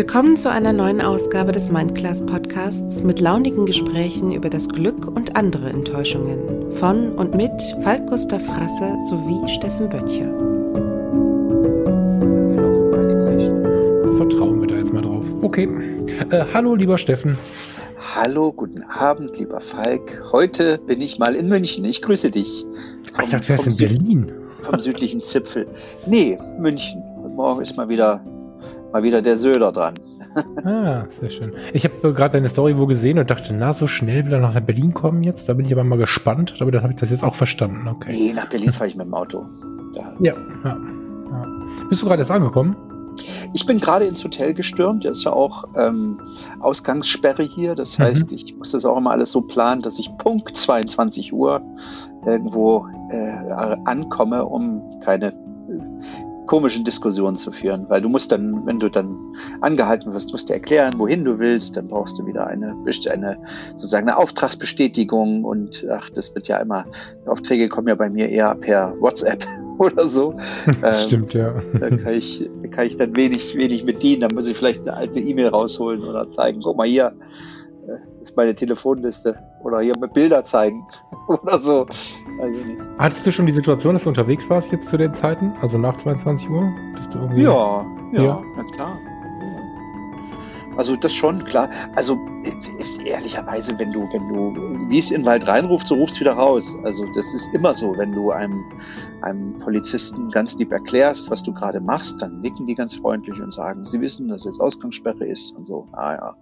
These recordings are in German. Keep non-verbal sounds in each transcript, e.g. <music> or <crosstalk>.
Willkommen zu einer neuen Ausgabe des Mindclass Podcasts mit launigen Gesprächen über das Glück und andere Enttäuschungen. Von und mit Falk Gustav Frasse sowie Steffen Böttcher. Vertrauen wir da jetzt mal drauf. Okay. Äh, hallo, lieber Steffen. Hallo, guten Abend, lieber Falk. Heute bin ich mal in München. Ich grüße dich. Vom, ich dachte, du wärst in Berlin. Vom südlichen Zipfel. Nee, München. Morgen ist mal wieder mal wieder der Söder dran. ah, sehr schön. Ich habe gerade deine Story wo gesehen und dachte, na, so schnell will er nach Berlin kommen jetzt. Da bin ich aber mal gespannt. Aber dann habe ich das jetzt auch verstanden. Okay. Nee, nach Berlin fahre ich mit dem Auto. Ja, ja, ja. Bist du gerade erst angekommen? Ich bin gerade ins Hotel gestürmt. Da ist ja auch ähm, Ausgangssperre hier. Das mhm. heißt, ich muss das auch immer alles so planen, dass ich Punkt 22 Uhr irgendwo äh, ankomme, um keine komischen Diskussionen zu führen, weil du musst dann, wenn du dann angehalten wirst, musst du erklären, wohin du willst, dann brauchst du wieder eine, eine sozusagen eine Auftragsbestätigung und ach, das wird ja immer, Aufträge kommen ja bei mir eher per WhatsApp <laughs> oder so. <laughs> Das ähm, stimmt, ja. Da kann ich, da kann ich dann wenig, wenig bedienen, dann muss ich vielleicht eine alte E-Mail rausholen oder zeigen, guck mal hier, ist meine Telefonliste oder hier mit Bilder zeigen <laughs> oder so. Also Hattest du schon die Situation, dass du unterwegs warst jetzt zu den Zeiten, also nach 22 Uhr? Dass du irgendwie ja, ja, ja, na klar. Also das schon, klar. Also ehrlicherweise, wenn du, wenn du, wie es in den Wald reinruft, so ruft es wieder raus. Also das ist immer so, wenn du einem, einem Polizisten ganz lieb erklärst, was du gerade machst, dann nicken die ganz freundlich und sagen, sie wissen, dass jetzt Ausgangssperre ist und so. Ah ja.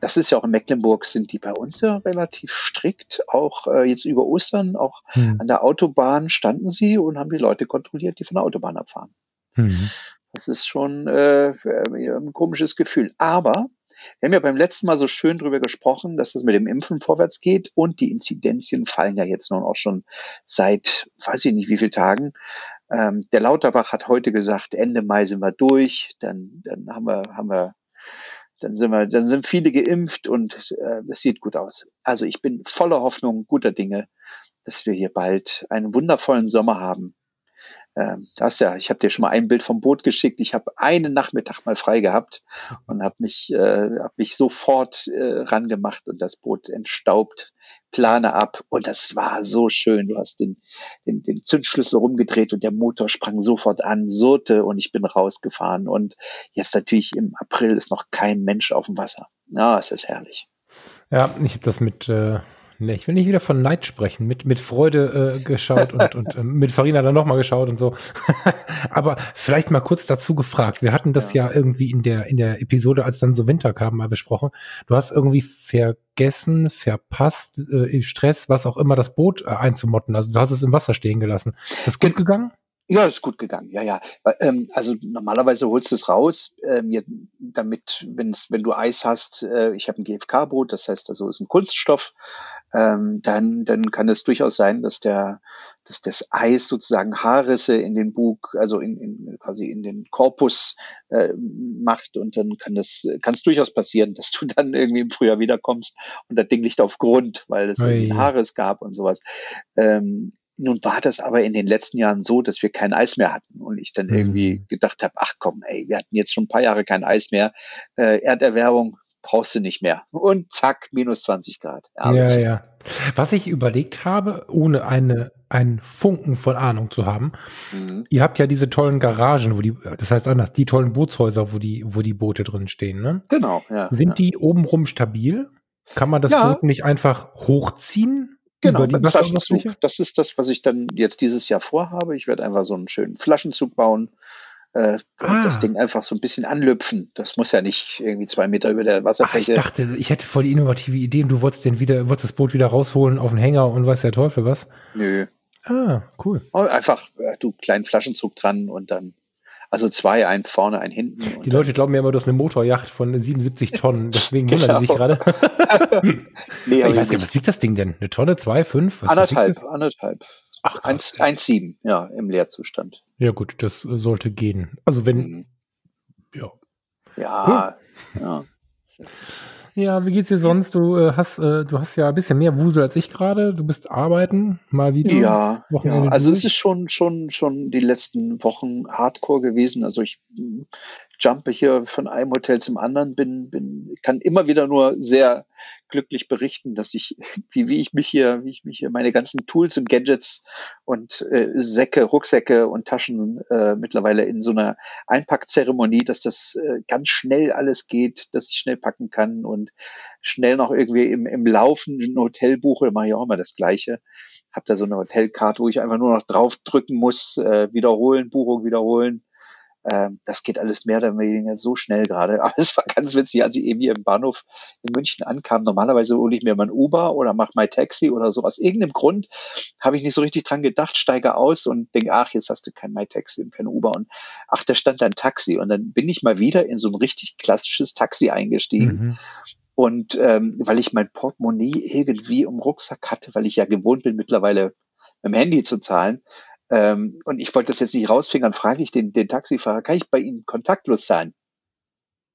Das ist ja auch in Mecklenburg, sind die bei uns ja relativ strikt. Auch äh, jetzt über Ostern, auch hm. an der Autobahn standen sie und haben die Leute kontrolliert, die von der Autobahn abfahren. Hm. Das ist schon äh, ein komisches Gefühl. Aber wir haben ja beim letzten Mal so schön drüber gesprochen, dass das mit dem Impfen vorwärts geht und die Inzidenzien fallen ja jetzt nun auch schon seit, weiß ich nicht wie viele Tagen. Ähm, der Lauterbach hat heute gesagt, Ende Mai sind wir durch, dann, dann haben wir, haben wir, dann sind wir, dann sind viele geimpft und äh, das sieht gut aus. Also ich bin voller Hoffnung, guter Dinge, dass wir hier bald einen wundervollen Sommer haben das ja, ich habe dir schon mal ein Bild vom Boot geschickt. Ich habe einen Nachmittag mal frei gehabt und habe mich, äh, hab mich sofort äh, rangemacht und das Boot entstaubt, Plane ab und das war so schön. Du hast den, den, den Zündschlüssel rumgedreht und der Motor sprang sofort an, surrte und ich bin rausgefahren. Und jetzt natürlich im April ist noch kein Mensch auf dem Wasser. Ja, es ist herrlich. Ja, ich habe das mit äh, Nee, ich will nicht wieder von Neid sprechen. Mit, mit Freude äh, geschaut und, und äh, mit Farina dann nochmal geschaut und so. <laughs> Aber vielleicht mal kurz dazu gefragt. Wir hatten das ja. ja. irgendwie in der, in der Episode, als dann so Winter kam, mal besprochen. Du hast irgendwie vergessen, verpasst, äh, im Stress, was auch immer, das Boot äh, einzumotten. Also du hast es im Wasser stehen gelassen. Ist das gut gegangen? Ja, ist gut gegangen. Ja, ja. Ähm, also normalerweise holst du es raus, ähm, damit, wenn's, wenn du Eis hast, äh, ich habe ein GFK-Boot, das heißt also ist ein Kunststoff, ähm, dann, dann kann es durchaus sein, dass der, dass das Eis sozusagen Haarrisse in den Bug, also in, in quasi in den Korpus äh, macht und dann kann das, kann es durchaus passieren, <laughs> dass du dann irgendwie im Frühjahr wiederkommst und das Ding liegt auf Grund, weil es ein Haares gab und sowas. Ähm, nun war das aber in den letzten Jahren so, dass wir kein Eis mehr hatten und ich dann mhm. irgendwie gedacht habe, ach komm, ey, wir hatten jetzt schon ein paar Jahre kein Eis mehr. Äh, Erderwärmung brauchst du nicht mehr. Und zack, minus 20 Grad. Ja, ja, ja. Was ich überlegt habe, ohne eine, einen Funken von Ahnung zu haben, mhm. ihr habt ja diese tollen Garagen, wo die, das heißt anders, die tollen Bootshäuser, wo die, wo die Boote drin stehen, ne? Genau, ja. Sind ja. die obenrum stabil? Kann man das ja. Boot nicht einfach hochziehen? Genau, mit Flaschenzug. Das ist das, was ich dann jetzt dieses Jahr vorhabe. Ich werde einfach so einen schönen Flaschenzug bauen. Äh, ah. das Ding einfach so ein bisschen anlüpfen. Das muss ja nicht irgendwie zwei Meter über der Wasserfläche. Ach, ich dachte, ich hätte voll die innovative Idee und du wolltest den wieder, wolltest das Boot wieder rausholen auf den Hänger und weiß der Teufel was. Nö. Ah, cool. Oh, einfach, äh, du kleinen Flaschenzug dran und dann also zwei, ein vorne, ein hinten. Die Leute glauben ja immer, du hast eine Motorjacht von 77 Tonnen, deswegen genau. <laughs> wundern sie sich gerade. <laughs> nee, ich weiß gar nicht, was wiegt das Ding denn? Eine Tonne, zwei, fünf? Was, anderthalb, was anderthalb. Ach, 1,7, ja, im Leerzustand. Ja, gut, das sollte gehen. Also wenn, mhm. ja. Ja, cool. ja. Ja, wie geht's dir sonst? Du äh, hast, äh, du hast ja ein bisschen mehr Wusel als ich gerade. Du bist arbeiten, mal wieder. Ja, ja. also es ist schon, schon, schon die letzten Wochen Hardcore gewesen. Also ich jumpe hier von einem Hotel zum anderen, bin, bin, kann immer wieder nur sehr glücklich berichten, dass ich, <laughs> wie, wie ich mich hier, wie ich mich hier meine ganzen Tools und Gadgets und äh, Säcke, Rucksäcke und Taschen äh, mittlerweile in so einer Einpackzeremonie, dass das äh, ganz schnell alles geht, dass ich schnell packen kann und schnell noch irgendwie im, im laufenden Hotel buche, mache ich auch immer das Gleiche. Hab da so eine Hotelkarte, wo ich einfach nur noch draufdrücken muss, äh, wiederholen, Buchung wiederholen ähm, das geht alles mehr oder weniger so schnell gerade. <laughs> Aber es war ganz witzig, als ich eben hier im Bahnhof in München ankam. Normalerweise hole ich mir mein Uber oder mache mein Taxi oder so. Aus irgendeinem Grund habe ich nicht so richtig dran gedacht, steige aus und denke, ach, jetzt hast du kein My Taxi und kein Uber. Und ach, da stand ein Taxi. Und dann bin ich mal wieder in so ein richtig klassisches Taxi eingestiegen. Mhm. Und ähm, weil ich mein Portemonnaie irgendwie im Rucksack hatte, weil ich ja gewohnt bin, mittlerweile mit dem Handy zu zahlen, ähm, und ich wollte das jetzt nicht rausfingern, frage ich den, den Taxifahrer, kann ich bei Ihnen kontaktlos sein?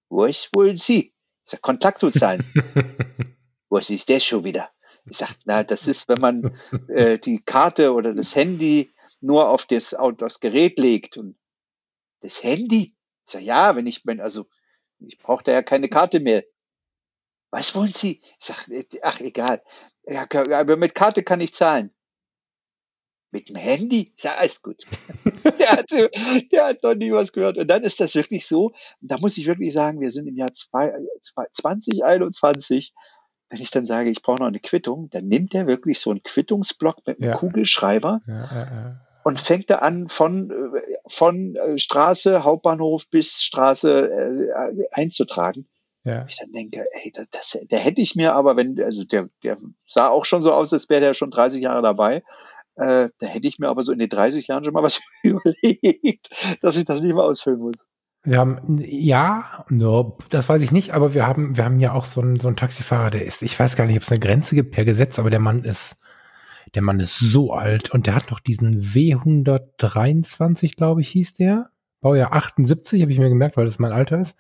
Was wollen Sie? Ich sage, kontaktlos sein. <laughs> Was ist das schon wieder? Ich sage, na, das ist, wenn man äh, die Karte oder das Handy nur auf das, auf das Gerät legt. Und das Handy? Ich sage, ja, wenn ich, wenn, also ich brauche da ja keine Karte mehr. Was wollen Sie? Ich sage, äh, ach egal. Ja, aber mit Karte kann ich zahlen mit dem Handy? Ich sage, alles gut. <laughs> der, hat, der, hat, noch nie was gehört. Und dann ist das wirklich so, da muss ich wirklich sagen, wir sind im Jahr zwei, zwei, 2021. Wenn ich dann sage, ich brauche noch eine Quittung, dann nimmt er wirklich so einen Quittungsblock mit einem ja. Kugelschreiber ja, ja, und fängt da an von, von äh, Straße, Hauptbahnhof bis Straße äh, einzutragen. Ja. Ich dann denke, ey, das, das, der hätte ich mir aber, wenn, also der, der sah auch schon so aus, als wäre der schon 30 Jahre dabei. Äh, da hätte ich mir aber so in den 30 Jahren schon mal was <laughs> überlegt, dass ich das nicht mehr ausfüllen muss. Wir haben, ja, no, das weiß ich nicht, aber wir haben, wir haben ja auch so einen, so einen Taxifahrer, der ist, ich weiß gar nicht, ob es eine Grenze gibt per Gesetz, aber der Mann ist, der Mann ist so alt und der hat noch diesen W123, glaube ich, hieß der. Baujahr 78, habe ich mir gemerkt, weil das mein Alter ist.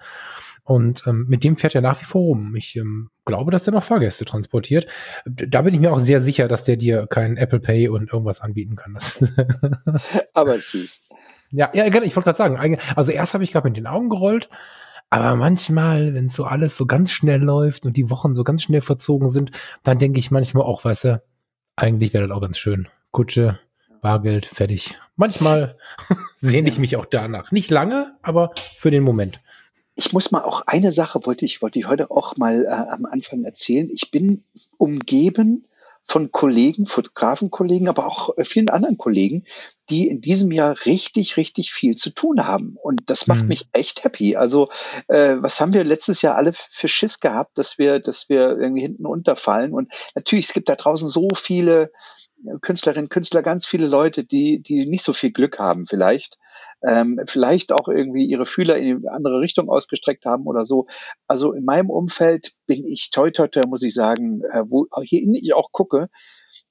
Und ähm, mit dem fährt er nach wie vor rum. Ich ähm, glaube, dass er noch Fahrgäste transportiert. Da bin ich mir auch sehr sicher, dass der dir kein Apple Pay und irgendwas anbieten kann. <laughs> Aber süß. Ja, ja, genau, ich wollte gerade sagen, also erst habe ich gerade mit den Augen gerollt, aber manchmal, wenn so alles so ganz schnell läuft und die Wochen so ganz schnell verzogen sind, dann denke ich manchmal auch, weißt du, eigentlich wäre das auch ganz schön. Kutsche, Bargeld, fertig. Manchmal <laughs> sehne ich mich auch danach. Nicht lange, aber für den Moment ich muss mal auch eine Sache wollte ich, wollte ich heute auch mal äh, am Anfang erzählen. Ich bin umgeben von Kollegen, Fotografenkollegen, aber auch äh, vielen anderen Kollegen, die in diesem Jahr richtig, richtig viel zu tun haben. Und das macht mhm. mich echt happy. Also, äh, was haben wir letztes Jahr alle für Schiss gehabt, dass wir, dass wir irgendwie hinten unterfallen? Und natürlich, es gibt da draußen so viele Künstlerinnen, Künstler, ganz viele Leute, die, die nicht so viel Glück haben vielleicht ähm, vielleicht auch irgendwie ihre Fühler in eine andere Richtung ausgestreckt haben oder so. Also in meinem Umfeld bin ich toi toi toi, muss ich sagen, äh, wo hier ich auch gucke,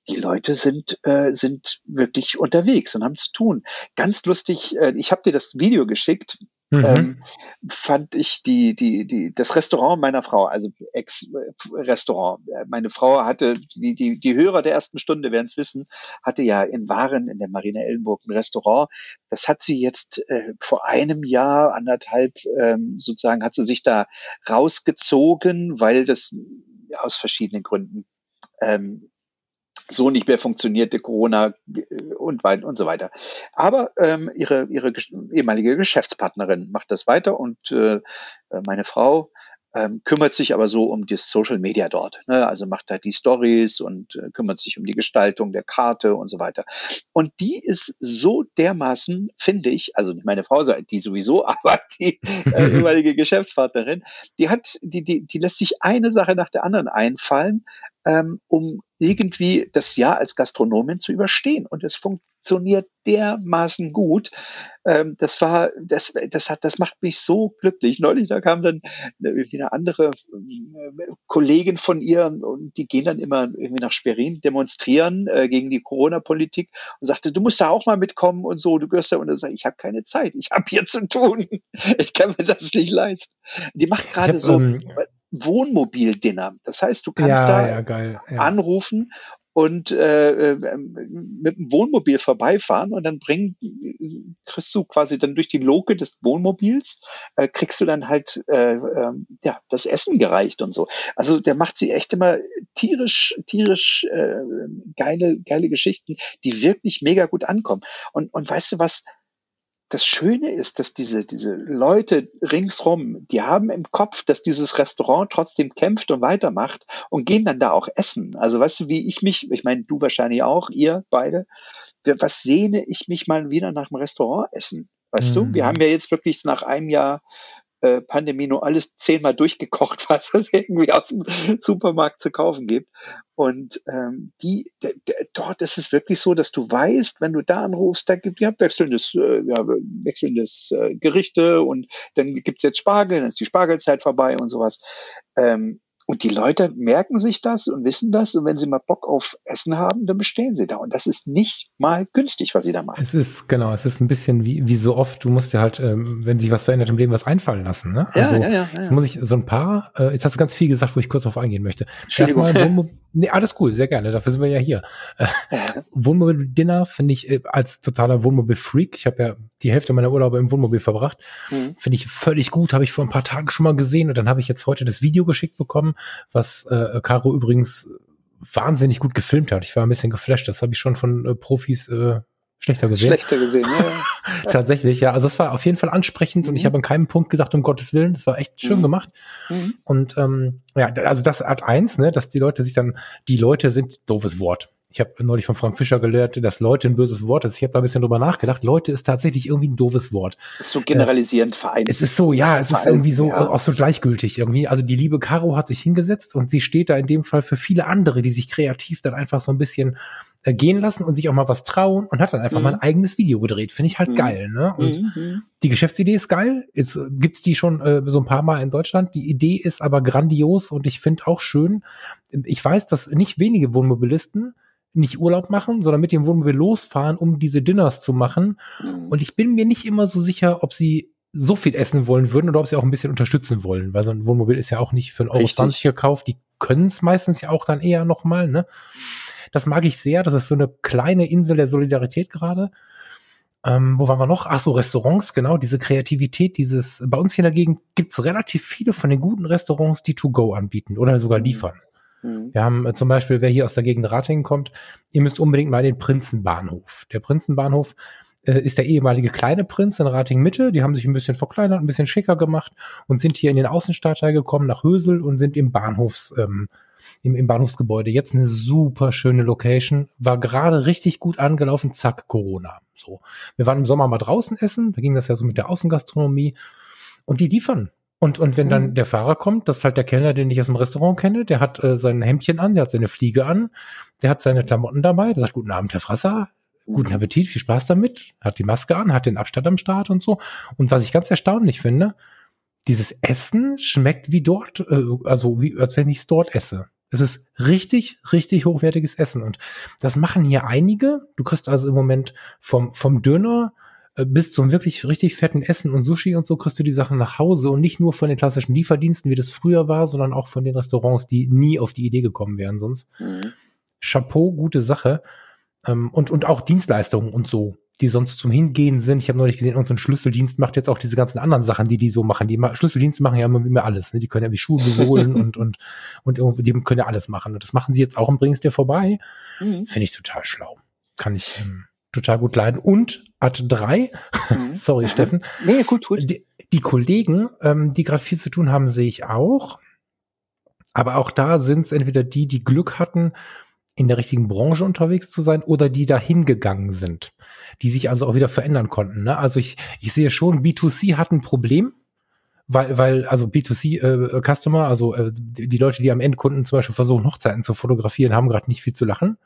die Leute sind, äh, sind wirklich unterwegs und haben zu tun. Ganz lustig, äh, ich habe dir das Video geschickt, mhm. ähm, fand ich die, die, die, das Restaurant meiner Frau, also Ex-Restaurant. Meine Frau hatte, die, die, die Hörer der ersten Stunde werden es wissen, hatte ja in Waren in der Marina Ellenburg ein Restaurant. Das hat sie jetzt äh, vor einem Jahr, anderthalb, ähm, sozusagen, hat sie sich da rausgezogen, weil das aus verschiedenen Gründen ähm, so nicht mehr funktionierte, Corona äh, und, und so weiter. Aber ähm, ihre, ihre ehemalige Geschäftspartnerin macht das weiter und äh, meine Frau ähm, kümmert sich aber so um das Social Media dort. Ne? Also macht halt die Stories und äh, kümmert sich um die Gestaltung der Karte und so weiter. Und die ist so dermaßen, finde ich, also nicht meine Frau, die sowieso, <laughs> aber die äh, <laughs> ehemalige Geschäftspartnerin, die hat, die, die, die lässt sich eine Sache nach der anderen einfallen, ähm, um irgendwie das Jahr als Gastronomin zu überstehen. Und es funktioniert dermaßen gut. Ähm, das war, das, das hat, das macht mich so glücklich. Neulich, da kam dann irgendwie eine andere äh, Kollegin von ihr und die gehen dann immer irgendwie nach Schwerin demonstrieren äh, gegen die Corona-Politik und sagte, du musst da auch mal mitkommen und so, du gehörst da und er sagt, ich habe keine Zeit, ich habe hier zu tun. <laughs> Ich kann mir das nicht leisten. Die macht gerade so. Ähm Wohnmobil-Dinner. Das heißt, du kannst ja, da ja, ja. anrufen und äh, äh, mit dem Wohnmobil vorbeifahren und dann bringen, kriegst du quasi dann durch die Loke des Wohnmobils, äh, kriegst du dann halt äh, äh, ja das Essen gereicht und so. Also der macht sie echt immer tierisch, tierisch äh, geile, geile Geschichten, die wirklich mega gut ankommen. Und, und weißt du was? Das Schöne ist, dass diese, diese Leute ringsrum, die haben im Kopf, dass dieses Restaurant trotzdem kämpft und weitermacht und gehen dann da auch essen. Also weißt du, wie ich mich, ich meine, du wahrscheinlich auch, ihr beide, was sehne ich mich mal wieder nach dem Restaurant essen? Weißt mhm. du, wir mhm. haben ja jetzt wirklich nach einem Jahr äh, Pandemie nur alles zehnmal durchgekocht, <laughs> was es irgendwie aus dem Supermarkt zu kaufen gibt. Und ähm, die, dort ist es wirklich so, dass du weißt, wenn du da anrufst, da gibt ja wechselndes, äh, ja, wechselndes äh, Gerichte und dann gibt's jetzt Spargel, dann ist die Spargelzeit vorbei und sowas. Ähm, und die Leute merken sich das und wissen das. Und wenn sie mal Bock auf Essen haben, dann bestellen sie da. Und das ist nicht mal günstig, was sie da machen. Es ist, genau, es ist ein bisschen wie, wie so oft, du musst ja halt, ähm, wenn sich was verändert im Leben, was einfallen lassen. Ne? Also, ja, ja, ja, ja. Jetzt muss ich so ein paar, äh, jetzt hast du ganz viel gesagt, wo ich kurz drauf eingehen möchte. Erstmal Wohnmobil, <laughs> nee, alles cool, sehr gerne, dafür sind wir ja hier. Äh, <laughs> Wohnmobil-Dinner finde ich äh, als totaler Wohnmobil-Freak, ich habe ja die Hälfte meiner Urlaube im Wohnmobil verbracht. Mhm. Finde ich völlig gut, habe ich vor ein paar Tagen schon mal gesehen und dann habe ich jetzt heute das Video geschickt bekommen, was äh, Caro übrigens wahnsinnig gut gefilmt hat. Ich war ein bisschen geflasht, das habe ich schon von äh, Profis äh, schlechter gesehen. Schlechter gesehen, ja. <laughs> Tatsächlich, ja. Also es war auf jeden Fall ansprechend mhm. und ich mhm. habe an keinem Punkt gedacht, um Gottes Willen, das war echt schön mhm. gemacht. Mhm. Und ähm, ja, also das Art eins, ne, dass die Leute sich dann, die Leute sind doofes Wort ich habe neulich von Frank Fischer gelernt, dass Leute ein böses Wort ist. Ich habe da ein bisschen drüber nachgedacht. Leute ist tatsächlich irgendwie ein doofes Wort. Ist so generalisierend äh, vereint. Es ist so, ja, es ist irgendwie so ja. auch so gleichgültig irgendwie. Also die liebe Caro hat sich hingesetzt und sie steht da in dem Fall für viele andere, die sich kreativ dann einfach so ein bisschen äh, gehen lassen und sich auch mal was trauen und hat dann einfach mhm. mal ein eigenes Video gedreht. Finde ich halt mhm. geil, ne? Und mhm. die Geschäftsidee ist geil. Jetzt äh, gibt's die schon äh, so ein paar Mal in Deutschland. Die Idee ist aber grandios und ich finde auch schön. Ich weiß, dass nicht wenige Wohnmobilisten nicht Urlaub machen, sondern mit dem Wohnmobil losfahren, um diese Dinners zu machen. Mhm. Und ich bin mir nicht immer so sicher, ob sie so viel essen wollen würden oder ob sie auch ein bisschen unterstützen wollen, weil so ein Wohnmobil ist ja auch nicht für ein Euro 20 gekauft. Die können es meistens ja auch dann eher nochmal, ne? Das mag ich sehr. Das ist so eine kleine Insel der Solidarität gerade. Ähm, wo waren wir noch? Ach so, Restaurants, genau, diese Kreativität, dieses, bei uns hier dagegen gibt's relativ viele von den guten Restaurants, die To-Go anbieten oder sogar mhm. liefern. Mhm. Wir haben äh, zum Beispiel, wer hier aus der Gegend Ratingen kommt, ihr müsst unbedingt mal den Prinzenbahnhof. Der Prinzenbahnhof äh, ist der ehemalige kleine Prinz in Rating Mitte. Die haben sich ein bisschen verkleinert, ein bisschen schicker gemacht und sind hier in den Außenstadtteil gekommen nach Hösel und sind im Bahnhofs, ähm, im, im Bahnhofsgebäude. Jetzt eine super schöne Location. War gerade richtig gut angelaufen. Zack, Corona. So. Wir waren im Sommer mal draußen essen. Da ging das ja so mit der Außengastronomie. Und die liefern. Und, und wenn dann mhm. der Fahrer kommt, das ist halt der Kellner, den ich aus dem Restaurant kenne, der hat äh, sein Hemdchen an, der hat seine Fliege an, der hat seine Klamotten dabei, der sagt, guten Abend, Herr Frasser, guten mhm. Appetit, viel Spaß damit, hat die Maske an, hat den Abstand am Start und so. Und was ich ganz erstaunlich finde, dieses Essen schmeckt wie dort, äh, also wie, als wenn ich es dort esse. Es ist richtig, richtig hochwertiges Essen. Und das machen hier einige. Du kriegst also im Moment vom, vom Döner bis zum wirklich richtig fetten Essen und Sushi und so kriegst du die Sachen nach Hause und nicht nur von den klassischen Lieferdiensten, wie das früher war, sondern auch von den Restaurants, die nie auf die Idee gekommen wären sonst. Mhm. Chapeau, gute Sache. Ähm, und, und auch Dienstleistungen und so, die sonst zum Hingehen sind. Ich habe neulich gesehen, irgendein Schlüsseldienst macht jetzt auch diese ganzen anderen Sachen, die die so machen. Die Schlüsseldienste machen ja immer, immer alles. Ne? Die können ja wie Schuhe besohlen <laughs> und, und, und die können ja alles machen. Und das machen sie jetzt auch und bringen es dir vorbei. Mhm. Finde ich total schlau. Kann ich, ähm, total gut leiden. Und Art 3, mhm. <laughs> sorry Steffen, <laughs> nee, gut, gut. Die, die Kollegen, ähm, die gerade viel zu tun haben, sehe ich auch. Aber auch da sind es entweder die, die Glück hatten, in der richtigen Branche unterwegs zu sein oder die da hingegangen sind, die sich also auch wieder verändern konnten. Ne? Also ich, ich sehe schon, B2C hat ein Problem, weil, weil also B2C-Customer, äh, also äh, die, die Leute, die am Endkunden zum Beispiel versuchen, Hochzeiten zu fotografieren, haben gerade nicht viel zu lachen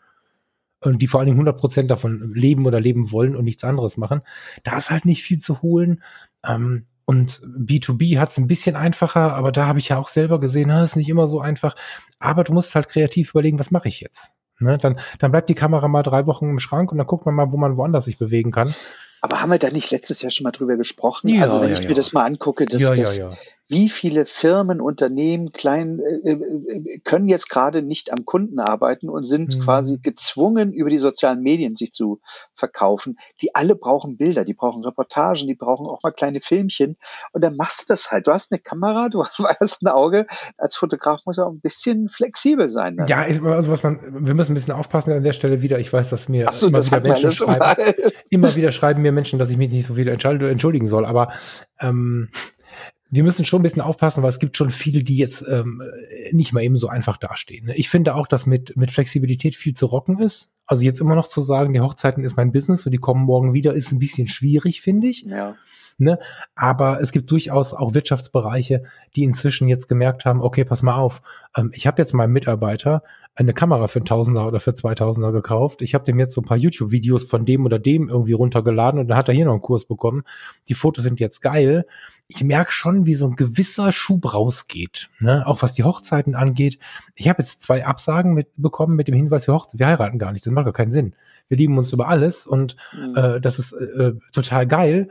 und die vor allen Dingen 100 Prozent davon leben oder leben wollen und nichts anderes machen. Da ist halt nicht viel zu holen. Ähm, und B2B hat es ein bisschen einfacher, aber da habe ich ja auch selber gesehen, das ist nicht immer so einfach. Aber du musst halt kreativ überlegen, was mache ich jetzt? Ne? Dann, dann bleibt die Kamera mal drei Wochen im Schrank und dann guckt man mal, wo man woanders sich bewegen kann. Aber haben wir da nicht letztes Jahr schon mal drüber gesprochen? Ja, also wenn ja, ich ja. mir das mal angucke, das, das, wie viele Firmen, Unternehmen, klein äh, äh, können jetzt gerade nicht am Kunden arbeiten und sind mhm. quasi gezwungen, über die sozialen Medien sich zu verkaufen. Die alle brauchen Bilder, die brauchen Reportagen, die brauchen auch mal kleine Filmchen. Und dann machst du das halt. Du hast eine Kamera, du <laughs> hast ein Auge. Als Fotograf muss auch ein bisschen flexibel sein. Dann. Ja, also was man, wir müssen ein bisschen aufpassen an der Stelle wieder. Ich weiß, dass mir so, immer wieder Menschen schreiben, <laughs> immer wieder schreiben mir Menschen, dass ich mich nicht so viel entschuldigen soll. Aber ähm, wir müssen schon ein bisschen aufpassen, weil es gibt schon viele, die jetzt ähm, nicht mal eben so einfach dastehen. Ne? Ich finde auch, dass mit, mit Flexibilität viel zu rocken ist. Also jetzt immer noch zu sagen, die Hochzeiten ist mein Business und die kommen morgen wieder, ist ein bisschen schwierig, finde ich. Ja. Ne? Aber es gibt durchaus auch Wirtschaftsbereiche, die inzwischen jetzt gemerkt haben, okay, pass mal auf, ähm, ich habe jetzt meinem Mitarbeiter eine Kamera für ein Tausender oder für 2000er gekauft. Ich habe dem jetzt so ein paar YouTube-Videos von dem oder dem irgendwie runtergeladen und dann hat er hier noch einen Kurs bekommen. Die Fotos sind jetzt geil. Ich merke schon, wie so ein gewisser Schub rausgeht, ne? auch was die Hochzeiten angeht. Ich habe jetzt zwei Absagen mitbekommen mit dem Hinweis, wir, wir heiraten gar nicht. Das macht gar keinen Sinn. Wir lieben uns über alles und mhm. äh, das ist äh, total geil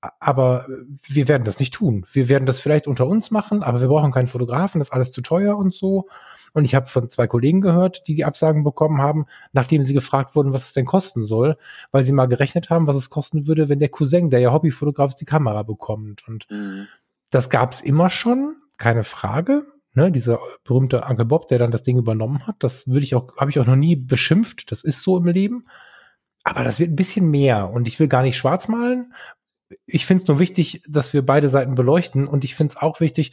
aber wir werden das nicht tun. Wir werden das vielleicht unter uns machen, aber wir brauchen keinen Fotografen, das ist alles zu teuer und so. Und ich habe von zwei Kollegen gehört, die die Absagen bekommen haben, nachdem sie gefragt wurden, was es denn kosten soll, weil sie mal gerechnet haben, was es kosten würde, wenn der Cousin, der ja Hobbyfotograf ist, die Kamera bekommt. Und mhm. das gab's immer schon, keine Frage. Ne, dieser berühmte Uncle Bob, der dann das Ding übernommen hat, das würde ich auch, habe ich auch noch nie beschimpft. Das ist so im Leben. Aber das wird ein bisschen mehr. Und ich will gar nicht schwarz malen. Ich finde es nur wichtig, dass wir beide Seiten beleuchten. Und ich finde es auch wichtig,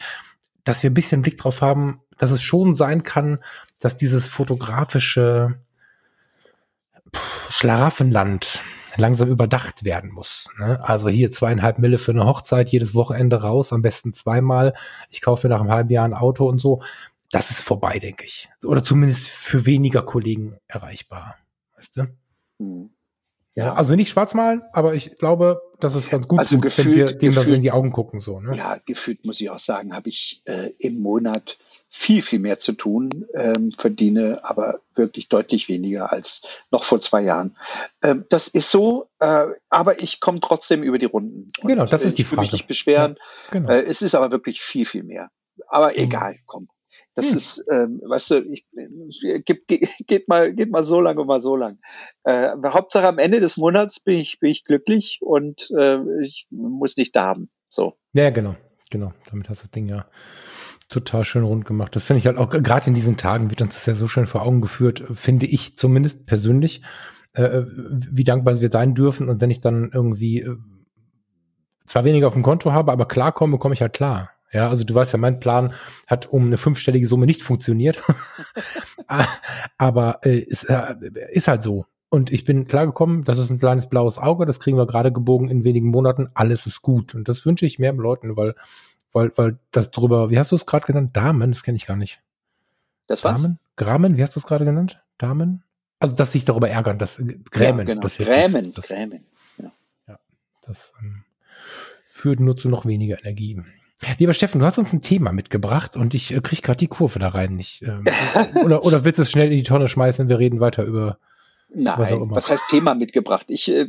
dass wir ein bisschen Blick drauf haben, dass es schon sein kann, dass dieses fotografische Schlaraffenland langsam überdacht werden muss. Ne? Also hier zweieinhalb Mille für eine Hochzeit, jedes Wochenende raus, am besten zweimal. Ich kaufe mir nach einem halben Jahr ein Auto und so. Das ist vorbei, denke ich. Oder zumindest für weniger Kollegen erreichbar. Weißt du? Hm. Ja, also nicht schwarz malen, aber ich glaube, das ist ganz gut, also gefühlt, wenn wir dem gefühlt, in die Augen gucken. So, ne? Ja, gefühlt muss ich auch sagen, habe ich äh, im Monat viel, viel mehr zu tun, ähm, verdiene aber wirklich deutlich weniger als noch vor zwei Jahren. Ähm, das ist so, äh, aber ich komme trotzdem über die Runden. Und genau, das ist die Frage. Ich will mich nicht beschweren. Ja, genau. äh, es ist aber wirklich viel, viel mehr. Aber mhm. egal, komm. Das hm. ist, ähm, weißt du, ich, geht, geht, mal, geht mal so lang und mal so lang. Äh, Hauptsache am Ende des Monats bin ich, bin ich glücklich und äh, ich muss nicht da haben. So. Ja, genau, genau. Damit hast du das Ding ja total schön rund gemacht. Das finde ich halt auch, gerade in diesen Tagen wird uns das ja so schön vor Augen geführt, finde ich zumindest persönlich, äh, wie dankbar wir sein dürfen. Und wenn ich dann irgendwie äh, zwar weniger auf dem Konto habe, aber klarkomme, komme ich halt klar. Ja, also du weißt ja, mein Plan hat um eine fünfstellige Summe nicht funktioniert. <laughs> Aber äh, ist, äh, ist halt so. Und ich bin klargekommen, das ist ein kleines blaues Auge, das kriegen wir gerade gebogen in wenigen Monaten, alles ist gut. Und das wünsche ich mehr Leuten, weil, weil, weil das drüber, wie hast du es gerade genannt? Damen, das kenne ich gar nicht. Das war's? Damen? Gramen, wie hast du es gerade genannt? Damen? Also, dass sich darüber ärgern, das äh, Grämen. Ja, genau. das Grämen, das, Grämen. Ja. ja das ähm, führt nur zu noch weniger Energie. Lieber Steffen, du hast uns ein Thema mitgebracht und ich äh, kriege gerade die Kurve da rein. Ich, ähm, oder, oder willst du es schnell in die Tonne schmeißen wir reden weiter über Nein, was, was, heißt Thema mitgebracht? Ich, äh,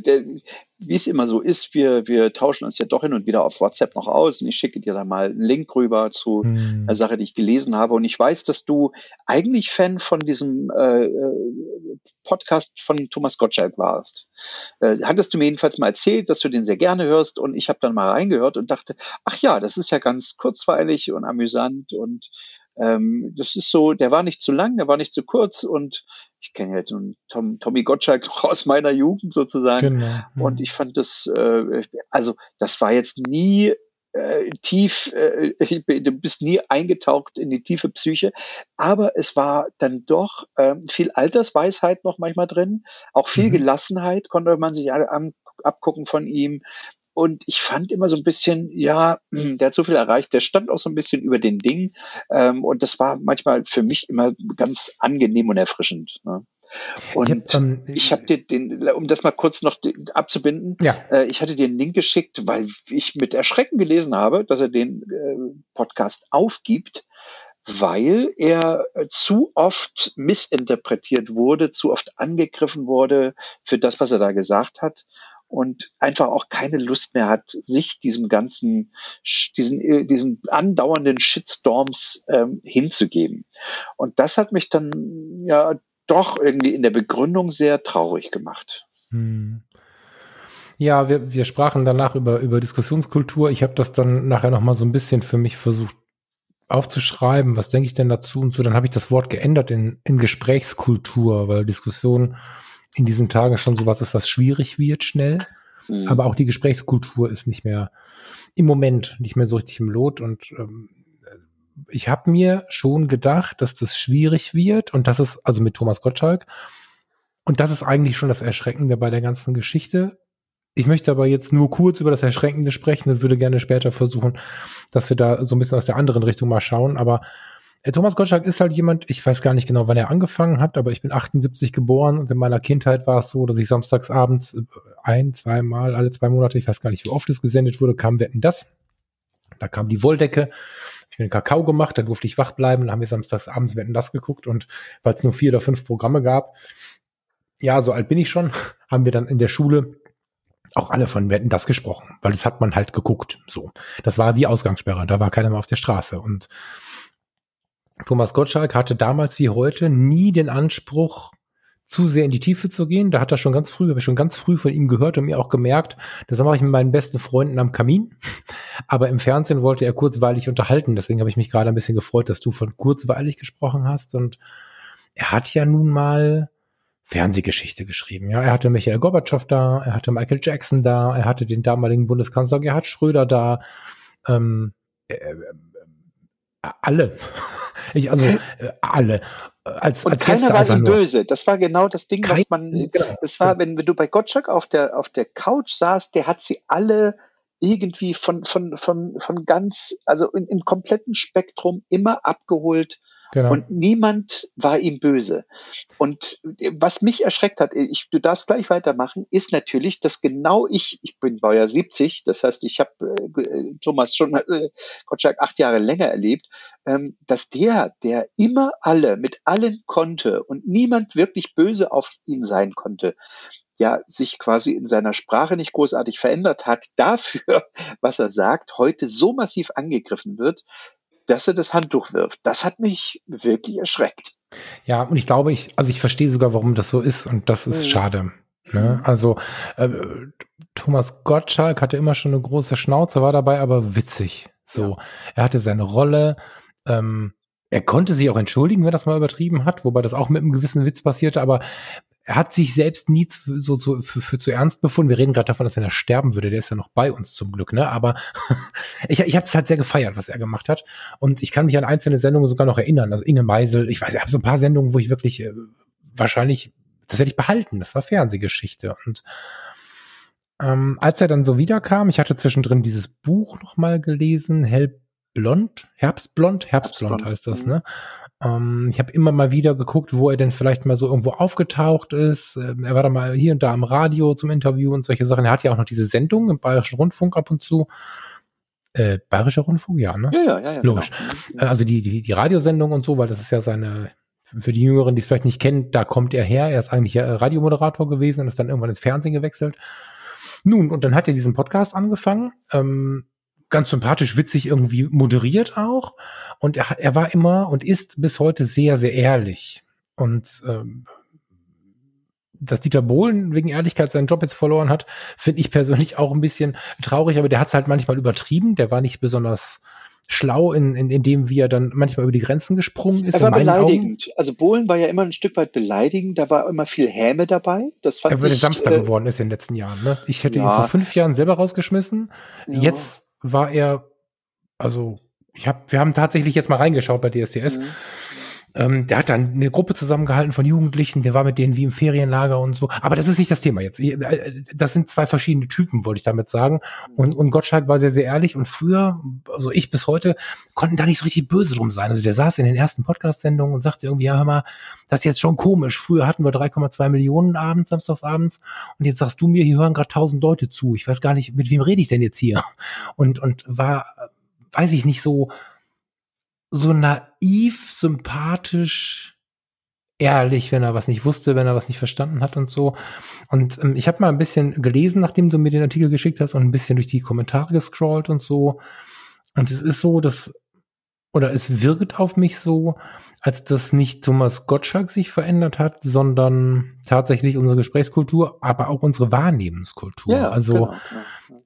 wie es immer so ist, wir, wir tauschen uns ja doch hin und wieder auf WhatsApp noch aus und ich schicke dir da mal einen Link rüber zu hm. einer Sache, die ich gelesen habe. Und ich weiß, dass du eigentlich Fan von diesem äh, äh Podcast von Thomas Gottschalk warst. Äh, hattest du mir jedenfalls mal erzählt, dass du den sehr gerne hörst und ich habe dann mal reingehört und dachte, ach ja, das ist ja ganz kurzweilig und amüsant und ähm, das ist so, der war nicht zu lang, der war nicht zu kurz und ich kenne jetzt einen Tom, Tommy Gottschalk noch <laughs> aus meiner Jugend sozusagen. Genau. Mhm. Und ich fand das, äh, also das war jetzt nie äh, tief, äh, <laughs> du bist nie eingetaucht in die tiefe Psyche, aber es war dann doch äh, viel Altersweisheit noch manchmal drin, auch viel mhm. Gelassenheit konnte man sich abgucken von ihm. Und ich fand immer so ein bisschen, ja, der hat so viel erreicht, der stand auch so ein bisschen über den Ding. Ähm, und das war manchmal für mich immer ganz angenehm und erfrischend. Ne? Und ich habe ähm, hab dir den, um das mal kurz noch abzubinden, ja. äh, ich hatte dir einen Link geschickt, weil ich mit Erschrecken gelesen habe, dass er den äh, Podcast aufgibt, weil er äh, zu oft missinterpretiert wurde, zu oft angegriffen wurde für das, was er da gesagt hat. Und einfach auch keine Lust mehr hat, sich diesem ganzen, diesen, äh, diesen andauernden Shitstorms ähm, hinzugeben. Und das hat mich dann ja doch irgendwie in der Begründung sehr traurig gemacht. Hm. Ja, wir, wir sprachen danach über, über Diskussionskultur. Ich habe das dann nachher noch mal so ein bisschen für mich versucht aufzuschreiben. Was denke ich denn dazu und so? Dann habe ich das Wort geändert in, in Gesprächskultur, weil Diskussion in diesen Tagen schon sowas ist, was schwierig wird schnell. Mhm. Aber auch die Gesprächskultur ist nicht mehr im Moment nicht mehr so richtig im Lot und ähm, ich habe mir schon gedacht, dass das schwierig wird und das ist also mit Thomas Gottschalk und das ist eigentlich schon das Erschreckende bei der ganzen Geschichte. Ich möchte aber jetzt nur kurz über das Erschreckende sprechen und würde gerne später versuchen, dass wir da so ein bisschen aus der anderen Richtung mal schauen. Aber Thomas Gottschalk ist halt jemand, ich weiß gar nicht genau, wann er angefangen hat, aber ich bin 78 geboren und in meiner Kindheit war es so, dass ich samstags abends äh, ein, zweimal, alle zwei Monate, ich weiß gar nicht, wie oft es gesendet wurde, kam Wetten das. Da kam die Wolldecke. Ich bin Kakao gemacht, da durfte ich wach bleiben. Dann haben wir samstags abends Wetten das geguckt und weil es nur vier oder fünf Programme gab, ja, so alt bin ich schon, <laughs> haben wir dann in der Schule auch alle von Wetten das gesprochen, weil das hat man halt geguckt. So, das war wie Ausgangssperre, da war keiner mehr auf der Straße. Und Thomas Gottschalk hatte damals wie heute nie den Anspruch, zu sehr in die Tiefe zu gehen. Da hat er schon ganz früh, habe ich schon ganz früh von ihm gehört und mir auch gemerkt, das mache ich mit meinen besten Freunden am Kamin. <laughs> Aber im Fernsehen wollte er kurzweilig unterhalten. Deswegen habe ich mich gerade ein bisschen gefreut, dass du von kurzweilig gesprochen hast. Und er hat ja nun mal Fernsehgeschichte geschrieben. Ja, er hatte Michael Gorbatschow da, er hatte Michael Jackson da, er hatte den damaligen Bundeskanzler Gerhard Schröder da, ähm, äh, alle. <laughs> Ich, also äh, alle. Als, und als keiner war ihm böse. Das war genau das Ding, Kein, was man. Genau. Das war, wenn, wenn du bei Gottschalk auf der auf der Couch saßt, der hat sie alle irgendwie von von von von ganz, also in, im kompletten Spektrum immer abgeholt Genau. Und niemand war ihm böse. Und äh, was mich erschreckt hat, ich, du darfst gleich weitermachen, ist natürlich, dass genau ich, ich bin Baujahr 70, das heißt, ich habe äh, Thomas schon äh, Gottschalk acht Jahre länger erlebt, ähm, dass der, der immer alle mit allen konnte und niemand wirklich böse auf ihn sein konnte, ja, sich quasi in seiner Sprache nicht großartig verändert hat, <laughs> dafür, was er sagt, heute so massiv angegriffen wird, dass er das Handtuch wirft. Das hat mich wirklich erschreckt. Ja, und ich glaube, ich, also ich verstehe sogar, warum das so ist und das ist mhm. schade. Ne? Also äh, Thomas Gottschalk hatte immer schon eine große Schnauze, war dabei aber witzig. So, ja. er hatte seine Rolle. Ähm, er konnte sich auch entschuldigen, wenn das mal übertrieben hat, wobei das auch mit einem gewissen Witz passierte, aber er hat sich selbst nie zu, so, so für, für zu ernst befunden. Wir reden gerade davon, dass wenn er sterben würde, der ist ja noch bei uns zum Glück, ne? Aber <laughs> ich, ich habe es halt sehr gefeiert, was er gemacht hat. Und ich kann mich an einzelne Sendungen sogar noch erinnern. Also Inge Meisel, ich weiß, ich habe so ein paar Sendungen, wo ich wirklich äh, wahrscheinlich, das werde ich behalten. Das war Fernsehgeschichte. Und ähm, als er dann so wiederkam, ich hatte zwischendrin dieses Buch noch mal gelesen, Hellblond, Herbstblond, Herbstblond, Herbstblond heißt das, mhm. ne? Ähm, ich habe immer mal wieder geguckt, wo er denn vielleicht mal so irgendwo aufgetaucht ist. Ähm, er war da mal hier und da am Radio zum Interview und solche Sachen. Er hat ja auch noch diese Sendung im Bayerischen Rundfunk ab und zu. Äh, Bayerischer Rundfunk, ja, ne? Ja, ja, ja. ja Logisch. Genau. Äh, also die, die, die Radiosendung und so, weil das ist ja seine, für die Jüngeren, die es vielleicht nicht kennen, da kommt er her. Er ist eigentlich ja Radiomoderator gewesen und ist dann irgendwann ins Fernsehen gewechselt. Nun, und dann hat er diesen Podcast angefangen. Ähm, ganz sympathisch, witzig irgendwie moderiert auch. Und er, er war immer und ist bis heute sehr, sehr ehrlich. Und ähm, dass Dieter Bohlen wegen Ehrlichkeit seinen Job jetzt verloren hat, finde ich persönlich auch ein bisschen traurig, aber der hat es halt manchmal übertrieben. Der war nicht besonders schlau in, in, in dem, wie er dann manchmal über die Grenzen gesprungen ist. Er war beleidigend. Augen. Also Bohlen war ja immer ein Stück weit beleidigend. Da war immer viel Häme dabei. Das fand er würde sanfter äh, geworden ist in den letzten Jahren. Ne? Ich hätte ja. ihn vor fünf Jahren selber rausgeschmissen. Ja. Jetzt war er, also ich hab, wir haben tatsächlich jetzt mal reingeschaut bei DSDS. Mhm. Ähm, der hat dann eine Gruppe zusammengehalten von Jugendlichen, der war mit denen wie im Ferienlager und so. Aber das ist nicht das Thema jetzt. Äh, das sind zwei verschiedene Typen, wollte ich damit sagen. Und, und Gottschalk war sehr, sehr ehrlich. Und früher, also ich bis heute, konnten da nicht so richtig böse drum sein. Also der saß in den ersten Podcast-Sendungen und sagte irgendwie, ja, hör mal, das ist jetzt schon komisch. Früher hatten wir 3,2 Millionen abends, samstags abends. Und jetzt sagst du mir, hier hören gerade tausend Leute zu. Ich weiß gar nicht, mit wem rede ich denn jetzt hier? Und, und war, weiß ich nicht, so, so naiv, sympathisch, ehrlich, wenn er was nicht wusste, wenn er was nicht verstanden hat und so. Und ähm, ich habe mal ein bisschen gelesen, nachdem du mir den Artikel geschickt hast und ein bisschen durch die Kommentare gescrollt und so. Und es ist so, dass oder es wirkt auf mich so, als dass nicht Thomas Gottschalk sich verändert hat, sondern tatsächlich unsere Gesprächskultur, aber auch unsere Wahrnehmenskultur. Ja, also genau,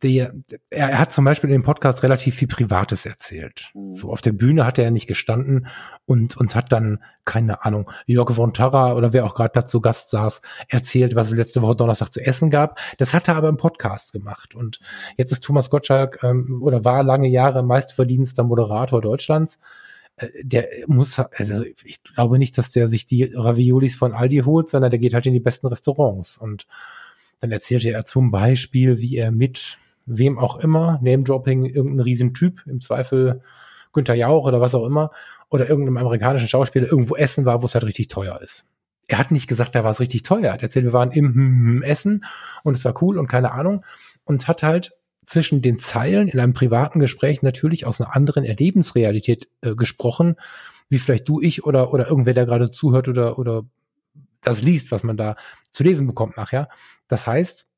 der, er, er, hat zum Beispiel in dem Podcast relativ viel Privates erzählt. Mhm. So auf der Bühne hat er ja nicht gestanden und, und hat dann, keine Ahnung, Jörg von Tarra oder wer auch gerade dazu Gast saß, erzählt, was es letzte Woche Donnerstag zu essen gab. Das hat er aber im Podcast gemacht. Und jetzt ist Thomas Gottschalk ähm, oder war lange Jahre meistverdienster Moderator Deutschlands der muss, also ich glaube nicht, dass der sich die Raviolis von Aldi holt, sondern der geht halt in die besten Restaurants. Und dann erzählte er zum Beispiel, wie er mit wem auch immer, Name-Dropping, irgendein Riesentyp, im Zweifel Günther Jauch oder was auch immer, oder irgendeinem amerikanischen Schauspieler irgendwo essen war, wo es halt richtig teuer ist. Er hat nicht gesagt, da war es richtig teuer. Er hat erzählt, wir waren im Essen und es war cool und keine Ahnung. Und hat halt zwischen den Zeilen in einem privaten Gespräch natürlich aus einer anderen Erlebensrealität äh, gesprochen, wie vielleicht du, ich oder, oder irgendwer, der gerade zuhört oder, oder das liest, was man da zu lesen bekommt nachher. Das heißt,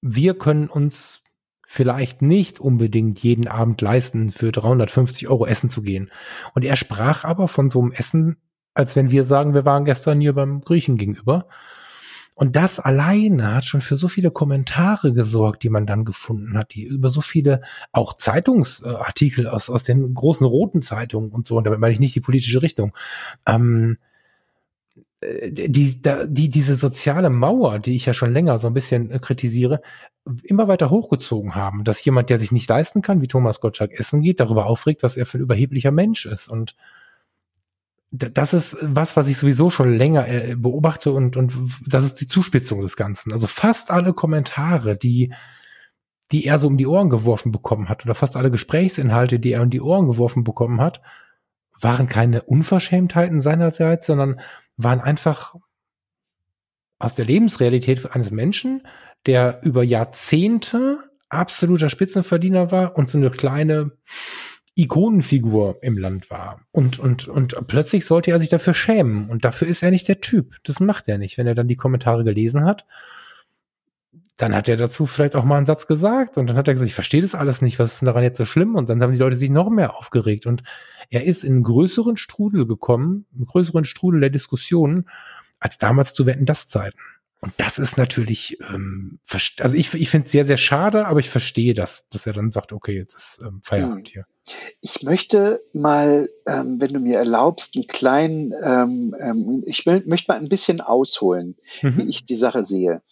wir können uns vielleicht nicht unbedingt jeden Abend leisten, für 350 Euro essen zu gehen. Und er sprach aber von so einem Essen, als wenn wir sagen, wir waren gestern hier beim Griechen gegenüber. Und das alleine hat schon für so viele Kommentare gesorgt, die man dann gefunden hat, die über so viele auch Zeitungsartikel aus, aus den großen roten Zeitungen und so, und damit meine ich nicht die politische Richtung, ähm, äh, die, die, diese soziale Mauer, die ich ja schon länger so ein bisschen äh, kritisiere, immer weiter hochgezogen haben, dass jemand, der sich nicht leisten kann, wie Thomas Gottschalk essen geht, darüber aufregt, was er für ein überheblicher Mensch ist. Und das ist was, was ich sowieso schon länger äh, beobachte und, und das ist die Zuspitzung des Ganzen. Also fast alle Kommentare, die, die er so um die Ohren geworfen bekommen hat oder fast alle Gesprächsinhalte, die er um die Ohren geworfen bekommen hat, waren keine Unverschämtheiten seinerseits, sondern waren einfach aus der Lebensrealität eines Menschen, der über Jahrzehnte absoluter Spitzenverdiener war und so eine kleine Ikonenfigur im Land war. Und, und, und plötzlich sollte er sich dafür schämen. Und dafür ist er nicht der Typ. Das macht er nicht. Wenn er dann die Kommentare gelesen hat, dann hat er dazu vielleicht auch mal einen Satz gesagt. Und dann hat er gesagt, ich verstehe das alles nicht. Was ist denn daran jetzt so schlimm? Und dann haben die Leute sich noch mehr aufgeregt. Und er ist in einen größeren Strudel gekommen, einen größeren Strudel der Diskussionen, als damals zu Wetten, das Zeiten. Und das ist natürlich, ähm, also ich, ich finde es sehr, sehr schade, aber ich verstehe das, dass er dann sagt, okay, jetzt ist ähm, Feierabend hm. hier. Ich möchte mal, ähm, wenn du mir erlaubst, einen kleinen, ähm, ähm, ich will, möchte mal ein bisschen ausholen, mhm. wie ich die Sache sehe.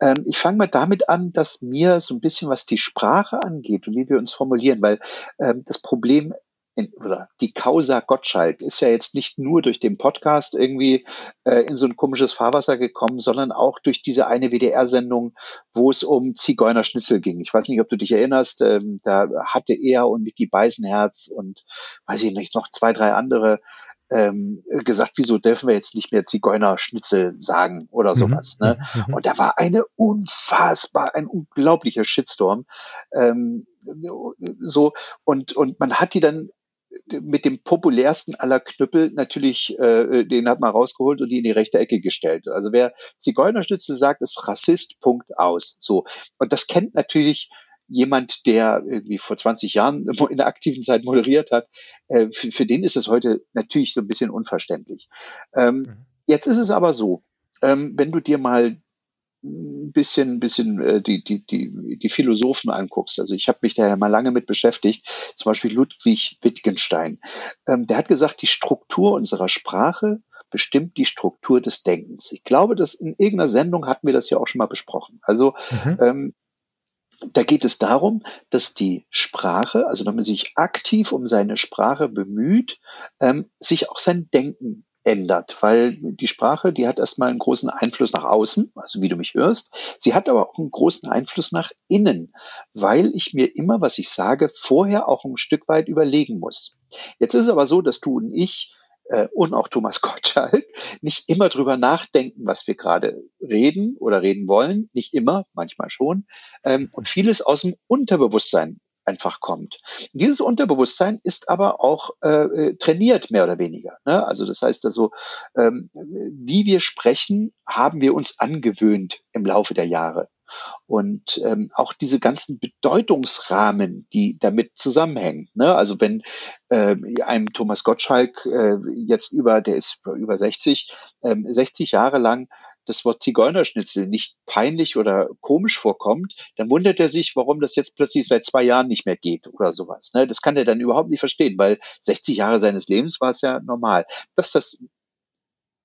Ähm, ich fange mal damit an, dass mir so ein bisschen, was die Sprache angeht und wie wir uns formulieren, weil ähm, das Problem in, oder die Causa Gottschalk ist ja jetzt nicht nur durch den Podcast irgendwie äh, in so ein komisches Fahrwasser gekommen, sondern auch durch diese eine WDR-Sendung, wo es um Zigeunerschnitzel ging. Ich weiß nicht, ob du dich erinnerst, ähm, da hatte er und Micky Beisenherz und weiß ich nicht, noch zwei, drei andere ähm, gesagt, wieso dürfen wir jetzt nicht mehr Zigeunerschnitzel sagen oder mhm. sowas. Ne? Mhm. mhm. Und da war eine unfassbar, ein unglaublicher Shitstorm. Ähm, so und und man hat die dann mit dem populärsten aller Knüppel natürlich, äh, den hat man rausgeholt und die in die rechte Ecke gestellt. Also wer Zigeunerschnitzel sagt, ist Rassist, Punkt aus. So. Und das kennt natürlich jemand, der irgendwie vor 20 Jahren <laughs> in der aktiven Zeit moderiert hat, äh, für, für, den ist es heute natürlich so ein bisschen unverständlich. Ähm, mhm. Jetzt ist es aber so, ähm, wenn du dir mal ein bisschen, bisschen äh, die, die, die, die Philosophen anguckst. Also ich habe mich da ja mal lange mit beschäftigt, zum Beispiel Ludwig Wittgenstein. Ähm, der hat gesagt, die Struktur unserer Sprache bestimmt die Struktur des Denkens. Ich glaube, dass in irgendeiner Sendung hatten wir das ja auch schon mal besprochen. Also mhm. ähm, da geht es darum, dass die Sprache, also wenn man sich aktiv um seine Sprache bemüht, ähm, sich auch sein Denken ändert, weil die Sprache, die hat erstmal einen großen Einfluss nach außen, also wie du mich hörst. Sie hat aber auch einen großen Einfluss nach innen, weil ich mir immer, was ich sage, vorher auch ein Stück weit überlegen muss. Jetzt ist es aber so, dass du und ich äh, und auch Thomas <laughs> Gottschalk nicht immer drüber nachdenken, was wir gerade reden oder reden wollen. Nicht immer, manchmal schon. Ähm, und vieles aus dem Unterbewusstsein einfach kommt. Dieses Unterbewusstsein ist aber auch äh, trainiert, mehr oder weniger. Ne? Also das heißt also, ähm, wie wir sprechen, haben wir uns angewöhnt im Laufe der Jahre. Und ähm, auch diese ganzen Bedeutungsrahmen, die damit zusammenhängen. Ne? Also wenn äh, einem Thomas Gottschalk äh, jetzt über, der ist über 60, ähm, 60 Jahre lang das Wort Zigeunerschnitzel nicht peinlich oder komisch vorkommt, dann wundert er sich, warum das jetzt plötzlich seit zwei Jahren nicht mehr geht oder sowas. Ne? Das kann er dann überhaupt nicht verstehen, weil 60 Jahre seines Lebens war es ja normal. Dass das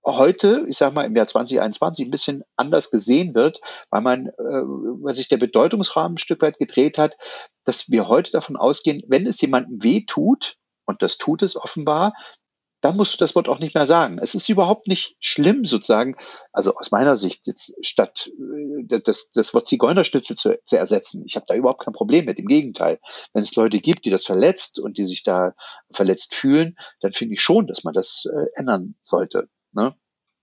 heute, ich sage mal im Jahr 2021, ein bisschen anders gesehen wird, weil man, äh, weil sich der Bedeutungsrahmen ein Stück weit gedreht hat, dass wir heute davon ausgehen, wenn es jemandem weh tut, und das tut es offenbar, dann musst du das Wort auch nicht mehr sagen. Es ist überhaupt nicht schlimm, sozusagen, also aus meiner Sicht, jetzt statt äh, das, das Wort Zigeunerstütze zu, zu ersetzen. Ich habe da überhaupt kein Problem mit. Im Gegenteil, wenn es Leute gibt, die das verletzt und die sich da verletzt fühlen, dann finde ich schon, dass man das äh, ändern sollte. Ne?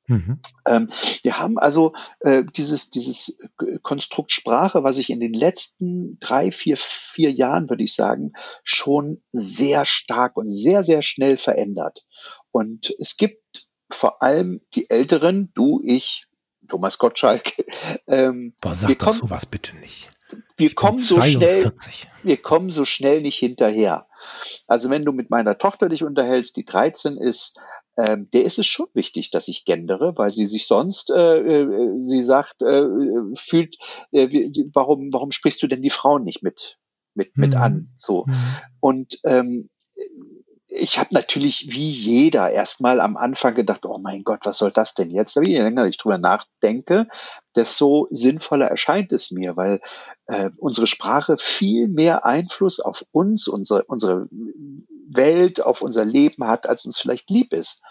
Mhm. Ähm, wir haben also äh, dieses, dieses Konstrukt Sprache, was sich in den letzten drei, vier, vier Jahren, würde ich sagen, schon sehr stark und sehr, sehr schnell verändert. Und es gibt vor allem die Älteren, du, ich, Thomas Gottschalk. <laughs> Ähm, Boah, sag doch kommen, sowas bitte nicht. Wir kommen so schnell, wir kommen so schnell nicht hinterher. Also wenn du mit meiner Tochter dich unterhältst, die 13 ist, ähm, der ist es schon wichtig, dass ich gendere, weil sie sich sonst, äh, äh, sie sagt, äh, fühlt, äh, warum, warum sprichst du denn die Frauen nicht mit, mit, mit mhm. an? So. Mhm. Und ähm, ich habe natürlich wie jeder erstmal am Anfang gedacht, oh mein Gott, was soll das denn jetzt? Aber je länger ich drüber nachdenke, desto sinnvoller erscheint es mir, weil äh, unsere Sprache viel mehr Einfluss auf uns, unsere, unsere Welt, auf unser Leben hat, als uns vielleicht lieb ist.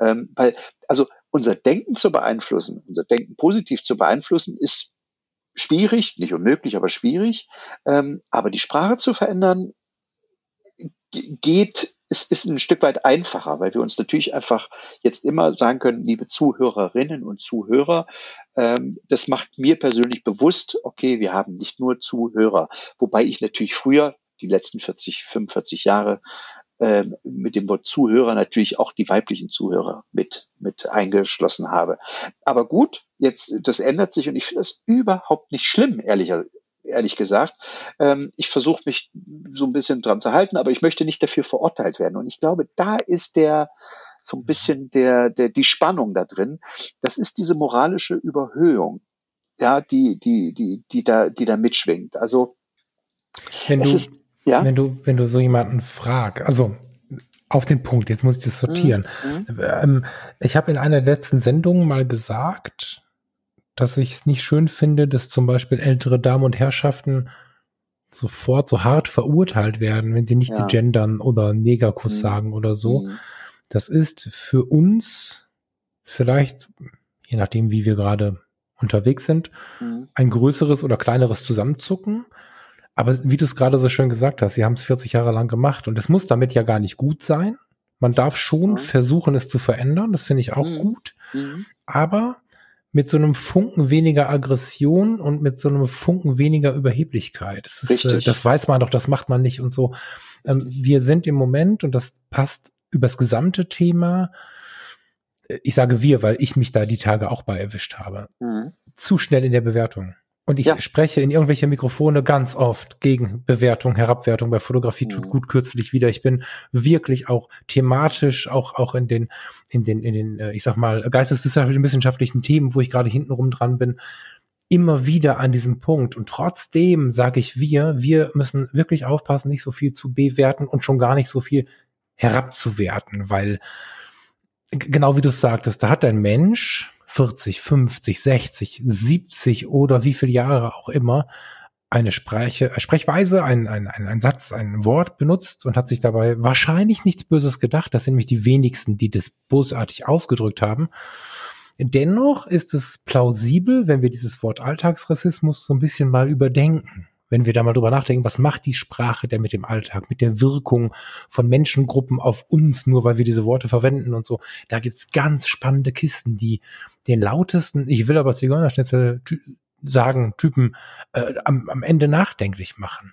Ähm, weil, also unser Denken zu beeinflussen, unser Denken positiv zu beeinflussen, ist schwierig, nicht unmöglich, aber schwierig. Ähm, aber die Sprache zu verändern, geht, ist, ist ein Stück weit einfacher, weil wir uns natürlich einfach jetzt immer sagen können, liebe Zuhörerinnen und Zuhörer, ähm, das macht mir persönlich bewusst, okay, wir haben nicht nur Zuhörer, wobei ich natürlich früher, die letzten 40, 45 Jahre, ähm, mit dem Wort Zuhörer natürlich auch die weiblichen Zuhörer mit, mit eingeschlossen habe. Aber gut, jetzt, das ändert sich und ich finde das überhaupt nicht schlimm, ehrlicher, ehrlich gesagt. Ähm, ich versuche mich so ein bisschen dran zu halten, aber ich möchte nicht dafür verurteilt werden. Und ich glaube, da ist der, so ein bisschen der, der, die Spannung da drin. Das ist diese moralische Überhöhung, ja, die, die, die, die da, die da mitschwingt. Also, wenn du, ist, ja? Wenn du, wenn du so jemanden fragst, also auf den Punkt, jetzt muss ich das sortieren. Mhm. Ähm, ich habe in einer der letzten Sendungen mal gesagt, dass ich es nicht schön finde, dass zum Beispiel ältere Damen und Herrschaften sofort so hart verurteilt werden, wenn sie nicht ja. gendern oder Negerkuss mhm. sagen oder so. Mhm. Das ist für uns vielleicht, je nachdem, wie wir gerade unterwegs sind, mhm. ein größeres oder kleineres Zusammenzucken. Aber wie du es gerade so schön gesagt hast, sie haben es 40 Jahre lang gemacht und es muss damit ja gar nicht gut sein. Man darf schon mhm. versuchen, es zu verändern. Das finde ich auch mhm. gut. Mhm. Aber mit so einem Funken weniger Aggression und mit so einem Funken weniger Überheblichkeit. Das, ist, äh, das weiß man doch, das macht man nicht und so. Ähm, wir sind im Moment, und das passt übers gesamte Thema, äh, ich sage wir, weil ich mich da die Tage auch bei erwischt habe, mhm. zu schnell in der Bewertung. Und ich ja. spreche in irgendwelche Mikrofone ganz oft gegen Bewertung, Herabwertung. Bei Fotografie tut mhm. gut kürzlich wieder. Ich bin wirklich auch thematisch, auch, auch in den, in den, in den, äh, ich sag mal, geisteswissenschaftlichen wissenschaftlichen Themen, wo ich gerade hintenrum dran bin, immer wieder an diesem Punkt. Und trotzdem sage ich wir, wir müssen wirklich aufpassen, nicht so viel zu bewerten und schon gar nicht so viel herabzuwerten, weil genau wie du sagtest, da hat ein Mensch 40, 50, 60, 70 oder wie viele Jahre auch immer eine Spreche, Sprechweise, ein, ein, ein, ein Satz, ein Wort benutzt und hat sich dabei wahrscheinlich nichts Böses gedacht. Das sind nämlich die wenigsten, die das bösartig ausgedrückt haben. Dennoch ist es plausibel, wenn wir dieses Wort Alltagsrassismus so ein bisschen mal überdenken wenn wir da mal drüber nachdenken, was macht die Sprache denn mit dem Alltag, mit der Wirkung von Menschengruppen auf uns, nur weil wir diese Worte verwenden und so. Da gibt's ganz spannende Kisten, die den lautesten, ich will aber Zigeunerschnitzel sagen, Typen äh, am, am Ende nachdenklich machen.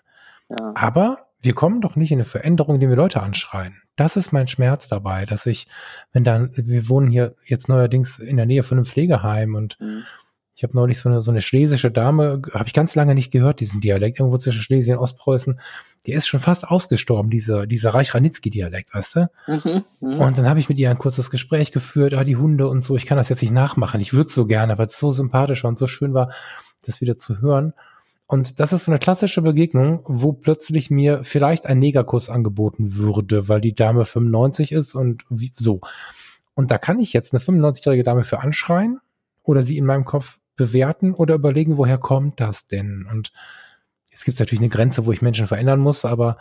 Ja. Aber wir kommen doch nicht in eine Veränderung, indem wir Leute anschreien. Das ist mein Schmerz dabei, dass ich, wenn dann, wir wohnen hier jetzt neuerdings in der Nähe von einem Pflegeheim und mhm. ich habe neulich so eine, so eine schlesische Dame, habe ich ganz lange nicht gehört, diesen Dialekt, irgendwo zwischen Schlesien und Ostpreußen. Die ist schon fast ausgestorben, dieser, dieser Reich-Ranitzky-Dialekt, weißt du? Mhm, mh. Und dann habe ich mit ihr ein kurzes Gespräch geführt, ah, die Hunde und so, ich kann das jetzt nicht nachmachen. Ich würde so gerne, weil es so sympathisch war und so schön war, das wieder zu hören. Und das ist so eine klassische Begegnung, wo plötzlich mir vielleicht ein Negerkuss angeboten würde, weil die Dame 95 ist und wie, so. Und da kann ich jetzt eine 95-jährige Dame für anschreien oder sie in meinem Kopf bewerten oder überlegen, woher kommt das denn? Und jetzt gibt es natürlich eine Grenze, wo ich Menschen verändern muss, aber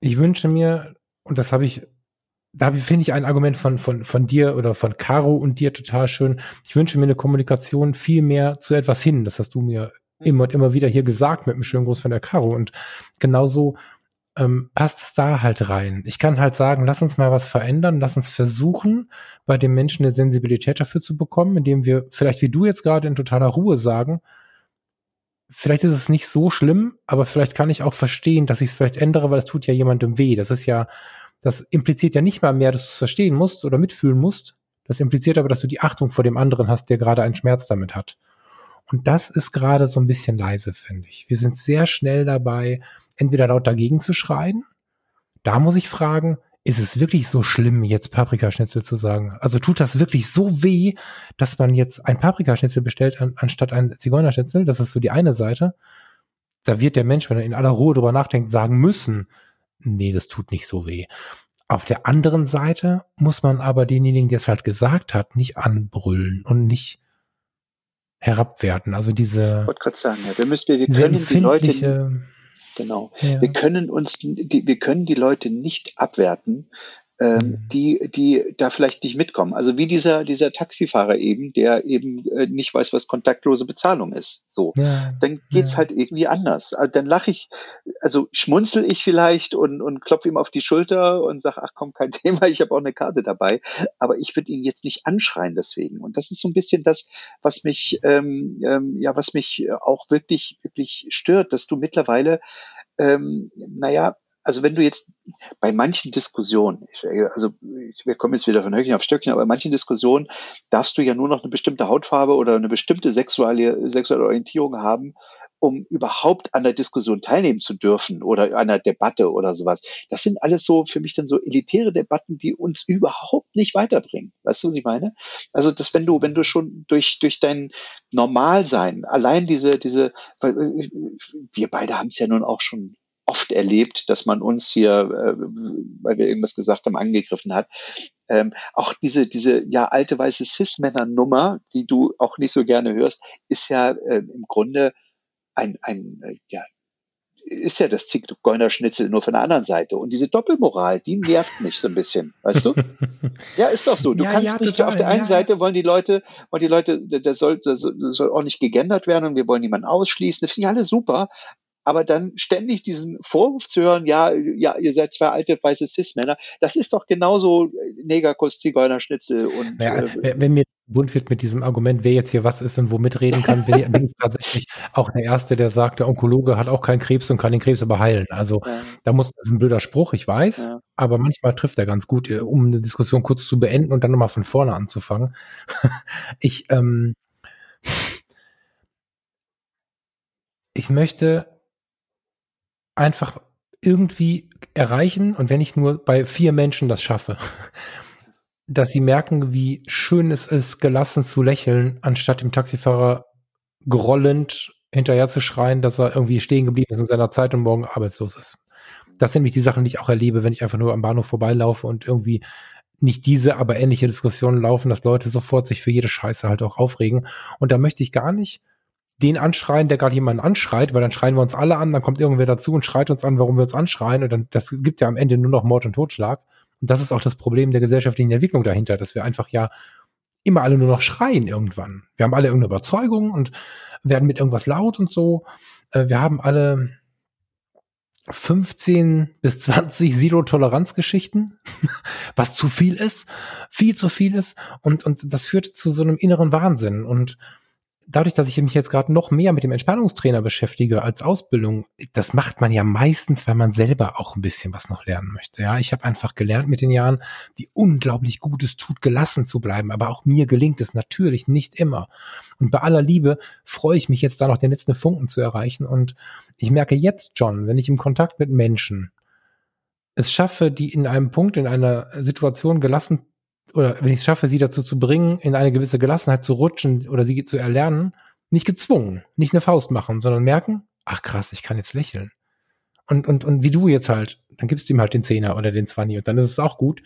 ich wünsche mir, und das habe ich, da finde ich ein Argument von, von, von dir oder von Caro und dir total schön. Ich wünsche mir eine Kommunikation viel mehr zu etwas hin. Das hast du mir immer und immer wieder hier gesagt mit einem schönen Gruß von der Caro. Und genauso ähm, passt es da halt rein. Ich kann halt sagen, lass uns mal was verändern, lass uns versuchen, bei den Menschen eine Sensibilität dafür zu bekommen, indem wir vielleicht wie du jetzt gerade in totaler Ruhe sagen, vielleicht ist es nicht so schlimm, aber vielleicht kann ich auch verstehen, dass ich es vielleicht ändere, weil es tut ja jemandem weh. Das ist ja, das impliziert ja nicht mal mehr, dass du es verstehen musst oder mitfühlen musst. Das impliziert aber, dass du die Achtung vor dem anderen hast, der gerade einen Schmerz damit hat. Und das ist gerade so ein bisschen leise, finde ich. Wir sind sehr schnell dabei, entweder laut dagegen zu schreien. Da muss ich fragen, ist es wirklich so schlimm, jetzt Paprikaschnitzel zu sagen? Also tut das wirklich so weh, dass man jetzt ein Paprikaschnitzel bestellt an, anstatt ein Zigeunerschnitzel? Das ist so die eine Seite. Da wird der Mensch, wenn er in aller Ruhe drüber nachdenkt, sagen müssen, nee, das tut nicht so weh. Auf der anderen Seite muss man aber denjenigen, der es halt gesagt hat, nicht anbrüllen und nicht herabwerten. Also diese. Ich wollte gerade sagen, ja, wir müssen, wir, wir können die Leute, genau, ja. wir können uns, wir können die Leute nicht abwerten, ähm, mhm. die, die da vielleicht nicht mitkommen. Also wie dieser, dieser Taxifahrer eben, der eben äh, nicht weiß, was kontaktlose Bezahlung ist. So. Ja, dann geht's ja. halt irgendwie anders. Also dann lache ich, also schmunzel ich vielleicht und, und klopfe ihm auf die Schulter und sage, ach komm, kein <laughs> Thema, ich habe auch eine Karte dabei. Aber ich würde ihn jetzt nicht anschreien deswegen. Und das ist so ein bisschen das, was mich, ähm, ähm, ja, was mich auch wirklich, wirklich stört, dass du mittlerweile ähm, naja, also wenn du jetzt bei manchen Diskussionen, also wir kommen jetzt wieder von Höckchen auf Stöckchen, aber bei manchen Diskussionen darfst du ja nur noch eine bestimmte Hautfarbe oder eine bestimmte sexuelle, sexuelle Orientierung haben, um überhaupt an der Diskussion teilnehmen zu dürfen oder einer Debatte oder sowas. Das sind alles so für mich dann so elitäre Debatten, die uns überhaupt nicht weiterbringen. Weißt du, was ich meine? Also, dass wenn du, wenn du schon durch, durch dein Normalsein, allein diese, diese, wir beide haben es ja nun auch schon oft erlebt, dass man uns hier, äh, weil wir irgendwas gesagt haben, angegriffen hat. Ähm, auch diese, diese ja alte weiße Cis-Männer-Nummer, die du auch nicht so gerne hörst, ist ja äh, im Grunde ein, ein äh, ja, ist ja das Zigeunerschnitzel nur von der anderen Seite. Und diese Doppelmoral, die nervt mich so ein bisschen, weißt du? <laughs> ja, ist doch so. Du ja, kannst ja, nicht, total, auf der einen ja. Seite wollen die Leute, wollen die Leute, das soll, das soll auch nicht gegendert werden und wir wollen niemanden ausschließen. Das finde ich alles super aber dann ständig diesen Vorwurf zu hören, ja, ja, ihr seid zwei alte weiße Cis-Männer, das ist doch genauso äh, Negerkuss, Zigeunerschnitzel und. Naja, äh, wenn mir bunt wird mit diesem Argument, wer jetzt hier was ist und womit reden kann, bin ich, bin ich tatsächlich auch der Erste, der sagt, der Onkologe hat auch keinen Krebs und kann den Krebs aber heilen. Also ja. da muss, das ist ein blöder Spruch, ich weiß, ja. aber manchmal trifft er ganz gut, äh, um eine Diskussion kurz zu beenden und dann nochmal von vorne anzufangen. <laughs> ich, ähm, ich möchte einfach irgendwie erreichen und wenn ich nur bei vier Menschen das schaffe, <laughs> dass sie merken, wie schön es ist, gelassen zu lächeln, anstatt dem Taxifahrer grollend hinterher zu schreien, dass er irgendwie stehen geblieben ist in seiner Zeit und morgen arbeitslos ist. Das sind nämlich die Sachen, die ich auch erlebe, wenn ich einfach nur am Bahnhof vorbeilaufe und irgendwie nicht diese, aber ähnliche Diskussionen laufen, dass Leute sofort sich für jede Scheiße halt auch aufregen. Und da möchte ich gar nicht den anschreien, der gerade jemanden anschreit, weil dann schreien wir uns alle an, dann kommt irgendwer dazu und schreit uns an, warum wir uns anschreien und dann, das gibt ja am Ende nur noch Mord und Totschlag. Und das ist auch das Problem der gesellschaftlichen Entwicklung dahinter, dass wir einfach ja immer alle nur noch schreien irgendwann. Wir haben alle irgendeine Überzeugung und werden mit irgendwas laut und so. Äh, wir haben alle 15 bis 20 Silo-Toleranz-Geschichten, <laughs> was zu viel ist, viel zu viel ist. Und, und das führt zu so einem inneren Wahnsinn. Und dadurch, dass ich mich jetzt gerade noch mehr mit dem Entspannungstrainer beschäftige als Ausbildung, das macht man ja meistens, weil man selber auch ein bisschen was noch lernen möchte. Ja, ich habe einfach gelernt mit den Jahren, wie unglaublich gut es tut, gelassen zu bleiben. Aber auch mir gelingt es natürlich nicht immer. Und bei aller Liebe freue ich mich jetzt da noch den letzten Funken zu erreichen. Und ich merke jetzt, John, wenn ich im Kontakt mit Menschen es schaffe, die in einem Punkt, in einer Situation gelassen oder wenn ich es schaffe, sie dazu zu bringen, in eine gewisse Gelassenheit zu rutschen oder sie zu erlernen, nicht gezwungen, nicht eine Faust machen, sondern merken, ach krass, ich kann jetzt lächeln. Und, und, und wie du jetzt halt, dann gibst du ihm halt den Zehner oder den Zwanni und dann ist es auch gut.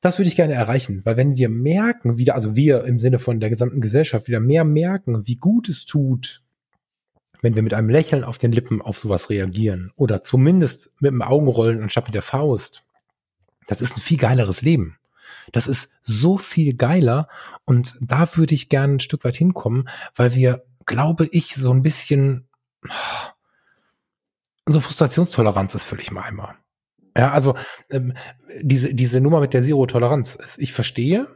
Das würde ich gerne erreichen, weil wenn wir merken, wieder, also wir im Sinne von der gesamten Gesellschaft wieder mehr merken, wie gut es tut, wenn wir mit einem Lächeln auf den Lippen auf sowas reagieren oder zumindest mit dem Augenrollen anstatt mit der Faust, das ist ein viel geileres Leben. Das ist so viel geiler und da würde ich gerne ein Stück weit hinkommen, weil wir, glaube ich, so ein bisschen so Frustrationstoleranz ist völlig mal einmal. Ja, also ähm, diese, diese Nummer mit der Zero-Toleranz, ich verstehe,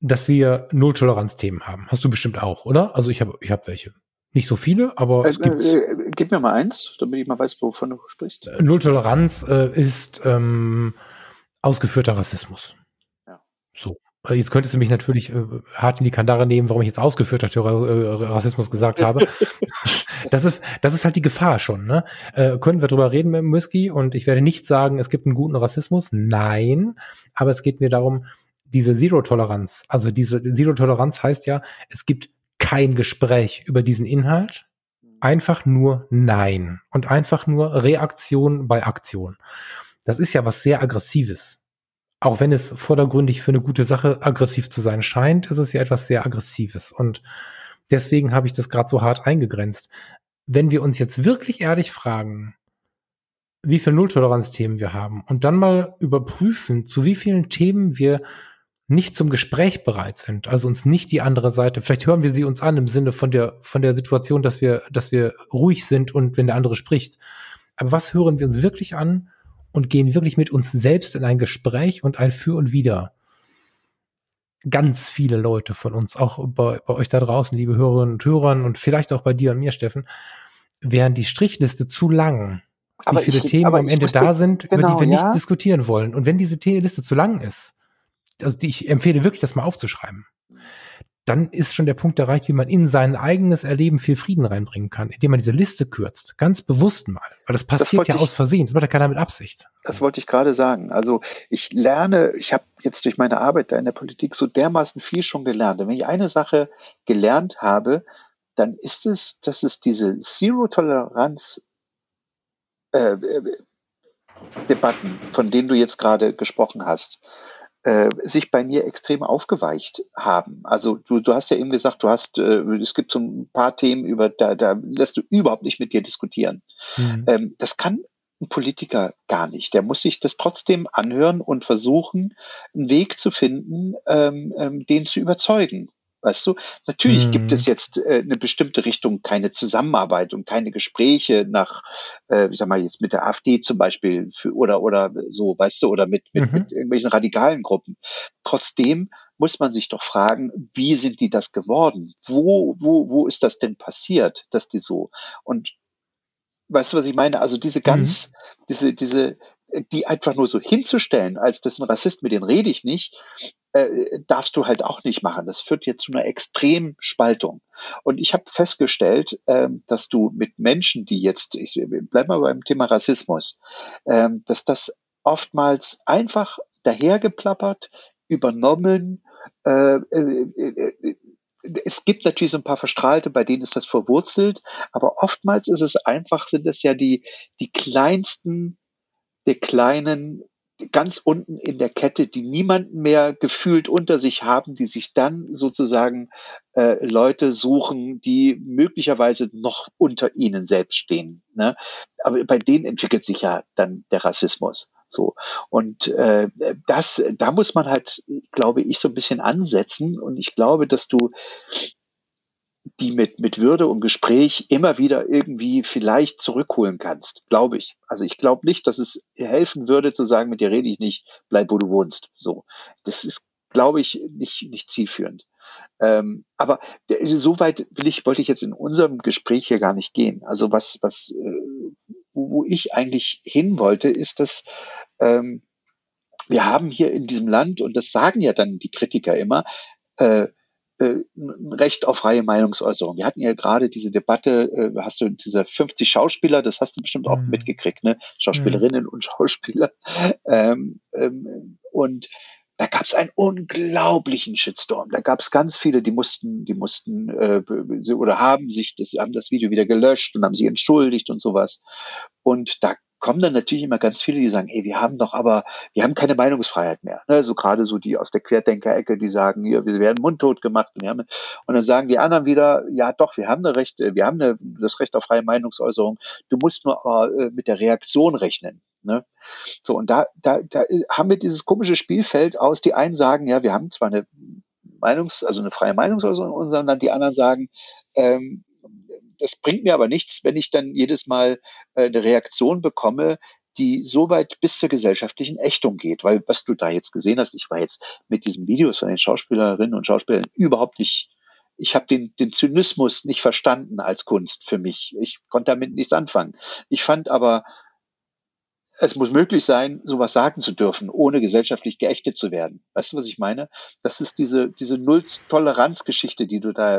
dass wir Null-Toleranz-Themen haben. Hast du bestimmt auch, oder? Also ich habe ich hab welche. Nicht so viele, aber äh, es gibt. Äh, äh, gib mir mal eins, damit ich mal weiß, wovon du sprichst. Null-Toleranz äh, ist ähm, ausgeführter Rassismus. So. Äh, jetzt könntest du mich natürlich äh, hart in die Kandare nehmen, warum ich jetzt ausgeführter äh, Rassismus gesagt habe. <laughs> das ist, das ist halt die Gefahr schon, ne? Äh, können wir drüber reden mit Whisky und ich werde nicht sagen, es gibt einen guten Rassismus. Nein. Aber es geht mir darum, diese Zero-Toleranz. Also diese Zero-Toleranz heißt ja, es gibt kein Gespräch über diesen Inhalt. Einfach nur Nein. Und einfach nur Reaktion bei Aktion. Das ist ja was sehr Aggressives auch wenn es vordergründig für eine gute Sache aggressiv zu sein scheint, ist es ja etwas sehr Aggressives. Und deswegen habe ich das gerade so hart eingegrenzt. Wenn wir uns jetzt wirklich ehrlich fragen, wie viele Nulltoleranzthemen wir haben und dann mal überprüfen, zu wie vielen Themen wir nicht zum Gespräch bereit sind, also uns nicht die andere Seite, vielleicht hören wir sie uns an im Sinne von der, von der Situation, dass wir, dass wir ruhig sind und wenn der andere spricht. Aber was hören wir uns wirklich an und gehen wirklich mit uns selbst in ein Gespräch und ein Für und Wider. Ganz viele Leute von uns, auch bei, bei euch da draußen, liebe Hörerinnen und Hörern und vielleicht auch bei dir und mir, Steffen, wären die Strichliste zu lang. Aber wie viele ich, Themen am Ende da sind, genau, über die genau, wir ja? nicht diskutieren wollen. Und wenn diese Liste zu lang ist, also die, ich empfehle wirklich, das mal aufzuschreiben dann ist schon der Punkt erreicht, wie man in sein eigenes Erleben viel Frieden reinbringen kann, indem man diese Liste kürzt. Ganz bewusst mal. Weil das passiert das ja ich, aus Versehen. Das macht ja keiner mit Absicht. Das wollte ich gerade sagen. Also ich lerne, ich habe jetzt durch meine Arbeit da in der Politik so dermaßen viel schon gelernt. Und wenn ich eine Sache gelernt habe, dann ist es, dass es diese Zero-Toleranz äh, äh Debatten, von denen du jetzt gerade gesprochen hast, äh, sich bei mir extrem aufgeweicht haben. Also du, du hast ja eben gesagt, du hast, äh, es gibt so ein paar Themen, über da, da lässt du überhaupt nicht mit dir diskutieren. Mhm. Ähm, das kann ein Politiker gar nicht. Der muss sich das trotzdem anhören und versuchen, einen Weg zu finden, ähm, ähm, den zu überzeugen. Weißt du, natürlich mhm. gibt es jetzt äh, eine bestimmte Richtung, keine Zusammenarbeit und keine Gespräche nach, äh, ich sag mal jetzt mit der AfD zum Beispiel für, oder oder so, weißt du, oder mit, mit, mhm. mit irgendwelchen radikalen Gruppen. Trotzdem muss man sich doch fragen, wie sind die das geworden? Wo, wo, wo ist das denn passiert, dass die so? Und weißt du, was ich meine? Also diese ganz, mhm. diese, diese, die einfach nur so hinzustellen, als das ein Rassist, mit dem rede ich nicht, äh, darfst du halt auch nicht machen. Das führt jetzt zu einer extremen Spaltung. Und ich habe festgestellt, äh, dass du mit Menschen, die jetzt, ich bleib mal beim Thema Rassismus, äh, dass das oftmals einfach dahergeplappert, übernommen, äh, äh, äh, es gibt natürlich so ein paar Verstrahlte, bei denen ist das verwurzelt, aber oftmals ist es einfach, sind es ja die, die kleinsten der kleinen ganz unten in der Kette, die niemanden mehr gefühlt unter sich haben, die sich dann sozusagen äh, Leute suchen, die möglicherweise noch unter ihnen selbst stehen. Ne? Aber bei denen entwickelt sich ja dann der Rassismus. So und äh, das, da muss man halt, glaube ich, so ein bisschen ansetzen. Und ich glaube, dass du die mit, mit Würde und Gespräch immer wieder irgendwie vielleicht zurückholen kannst, glaube ich. Also ich glaube nicht, dass es helfen würde zu sagen, mit dir rede ich nicht, bleib wo du wohnst. So. Das ist glaube ich, nicht, nicht zielführend. Ähm, aber so weit will ich, wollte ich jetzt in unserem Gespräch hier gar nicht gehen. Also was, was, äh, wo, wo ich eigentlich hin wollte, ist, dass ähm, wir haben hier in diesem Land, und das sagen ja dann die Kritiker immer, äh, ein Recht auf freie Meinungsäußerung. Wir hatten ja gerade diese Debatte, äh, hast du diese 50 Schauspieler, das hast du bestimmt auch mhm. mitgekriegt, ne? Schauspielerinnen mhm. und Schauspieler. Ähm, ähm, und da gab es einen unglaublichen Shitstorm. Da gab es ganz viele, die mussten, die mussten äh, oder haben sich das, haben das Video wieder gelöscht und haben sich entschuldigt und sowas. Und da kommen dann natürlich immer ganz viele, die sagen, ey, wir haben doch aber, wir haben keine Meinungsfreiheit mehr. Ne? So gerade so die aus der Querdenker-Ecke, die sagen, hier, wir werden mundtot gemacht. Und, haben, und dann sagen die anderen wieder, ja doch, wir haben eine Recht, wir haben eine, das Recht auf freie Meinungsäußerung. Du musst nur äh, mit der Reaktion rechnen. Ne? So, und da, da, da haben wir dieses komische Spielfeld aus, die einen sagen, ja, wir haben zwar eine Meinungs-, also eine freie Meinungsäußerung, sondern die anderen sagen, ähm, das bringt mir aber nichts, wenn ich dann jedes Mal äh, eine Reaktion bekomme, die so weit bis zur gesellschaftlichen Ächtung geht. Weil was du da jetzt gesehen hast, ich war jetzt mit diesen Videos von den Schauspielerinnen und Schauspielern überhaupt nicht, ich habe den, den Zynismus nicht verstanden als Kunst für mich. Ich konnte damit nichts anfangen. Ich fand aber es muss möglich sein, sowas sagen zu dürfen, ohne gesellschaftlich geächtet zu werden. Weißt du, was ich meine? Das ist diese, diese Null-Toleranz-Geschichte, die du da,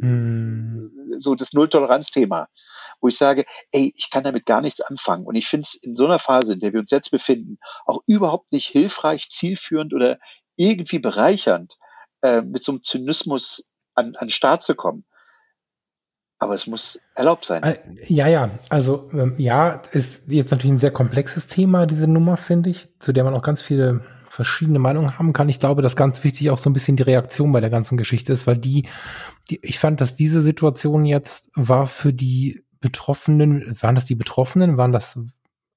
hm. so das Null-Toleranz-Thema, wo ich sage, ey, ich kann damit gar nichts anfangen. Und ich finde es in so einer Phase, in der wir uns jetzt befinden, auch überhaupt nicht hilfreich, zielführend oder irgendwie bereichernd, äh, mit so einem Zynismus an, an Start zu kommen aber es muss erlaubt sein. Äh, ja, ja, also ähm, ja, ist jetzt natürlich ein sehr komplexes Thema, diese Nummer, finde ich, zu der man auch ganz viele verschiedene Meinungen haben kann. Ich glaube, dass ganz wichtig auch so ein bisschen die Reaktion bei der ganzen Geschichte ist, weil die, die ich fand, dass diese Situation jetzt war für die Betroffenen, waren das die Betroffenen, waren das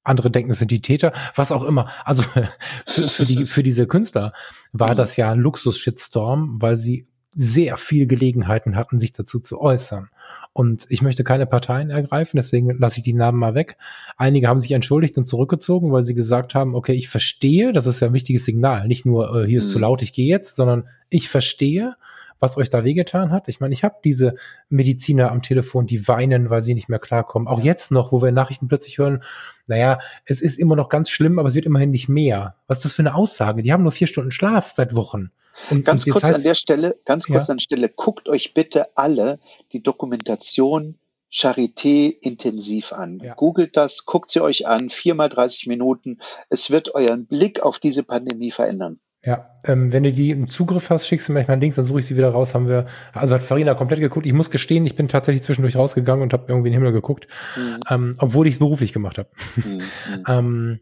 andere denken, es sind die Täter, was auch immer. Also <laughs> für, für, die, für diese Künstler war mhm. das ja ein Luxus-Shitstorm, weil sie sehr viel Gelegenheiten hatten, sich dazu zu äußern. Und ich möchte keine Parteien ergreifen, deswegen lasse ich die Namen mal weg. Einige haben sich entschuldigt und zurückgezogen, weil sie gesagt haben, okay, ich verstehe, das ist ja ein wichtiges Signal, nicht nur äh, hier ist mhm. zu laut, ich gehe jetzt, sondern ich verstehe, was euch da wehgetan hat. Ich meine, ich habe diese Mediziner am Telefon, die weinen, weil sie nicht mehr klarkommen. Auch jetzt noch, wo wir Nachrichten plötzlich hören, naja, es ist immer noch ganz schlimm, aber es wird immerhin nicht mehr. Was ist das für eine Aussage? Die haben nur vier Stunden Schlaf seit Wochen. Und, ganz und kurz heißt, an der Stelle, ganz kurz ja. an der Stelle, guckt euch bitte alle die Dokumentation Charité intensiv an. Ja. Googelt das, guckt sie euch an, viermal 30 Minuten. Es wird euren Blick auf diese Pandemie verändern. Ja, ähm, wenn du die im Zugriff hast, schickst du mir manchmal Links, dann suche ich sie wieder raus. Haben wir, also hat Farina komplett geguckt. Ich muss gestehen, ich bin tatsächlich zwischendurch rausgegangen und habe irgendwie in den Himmel geguckt, mhm. ähm, obwohl ich es beruflich gemacht habe. Mhm. <laughs> ähm,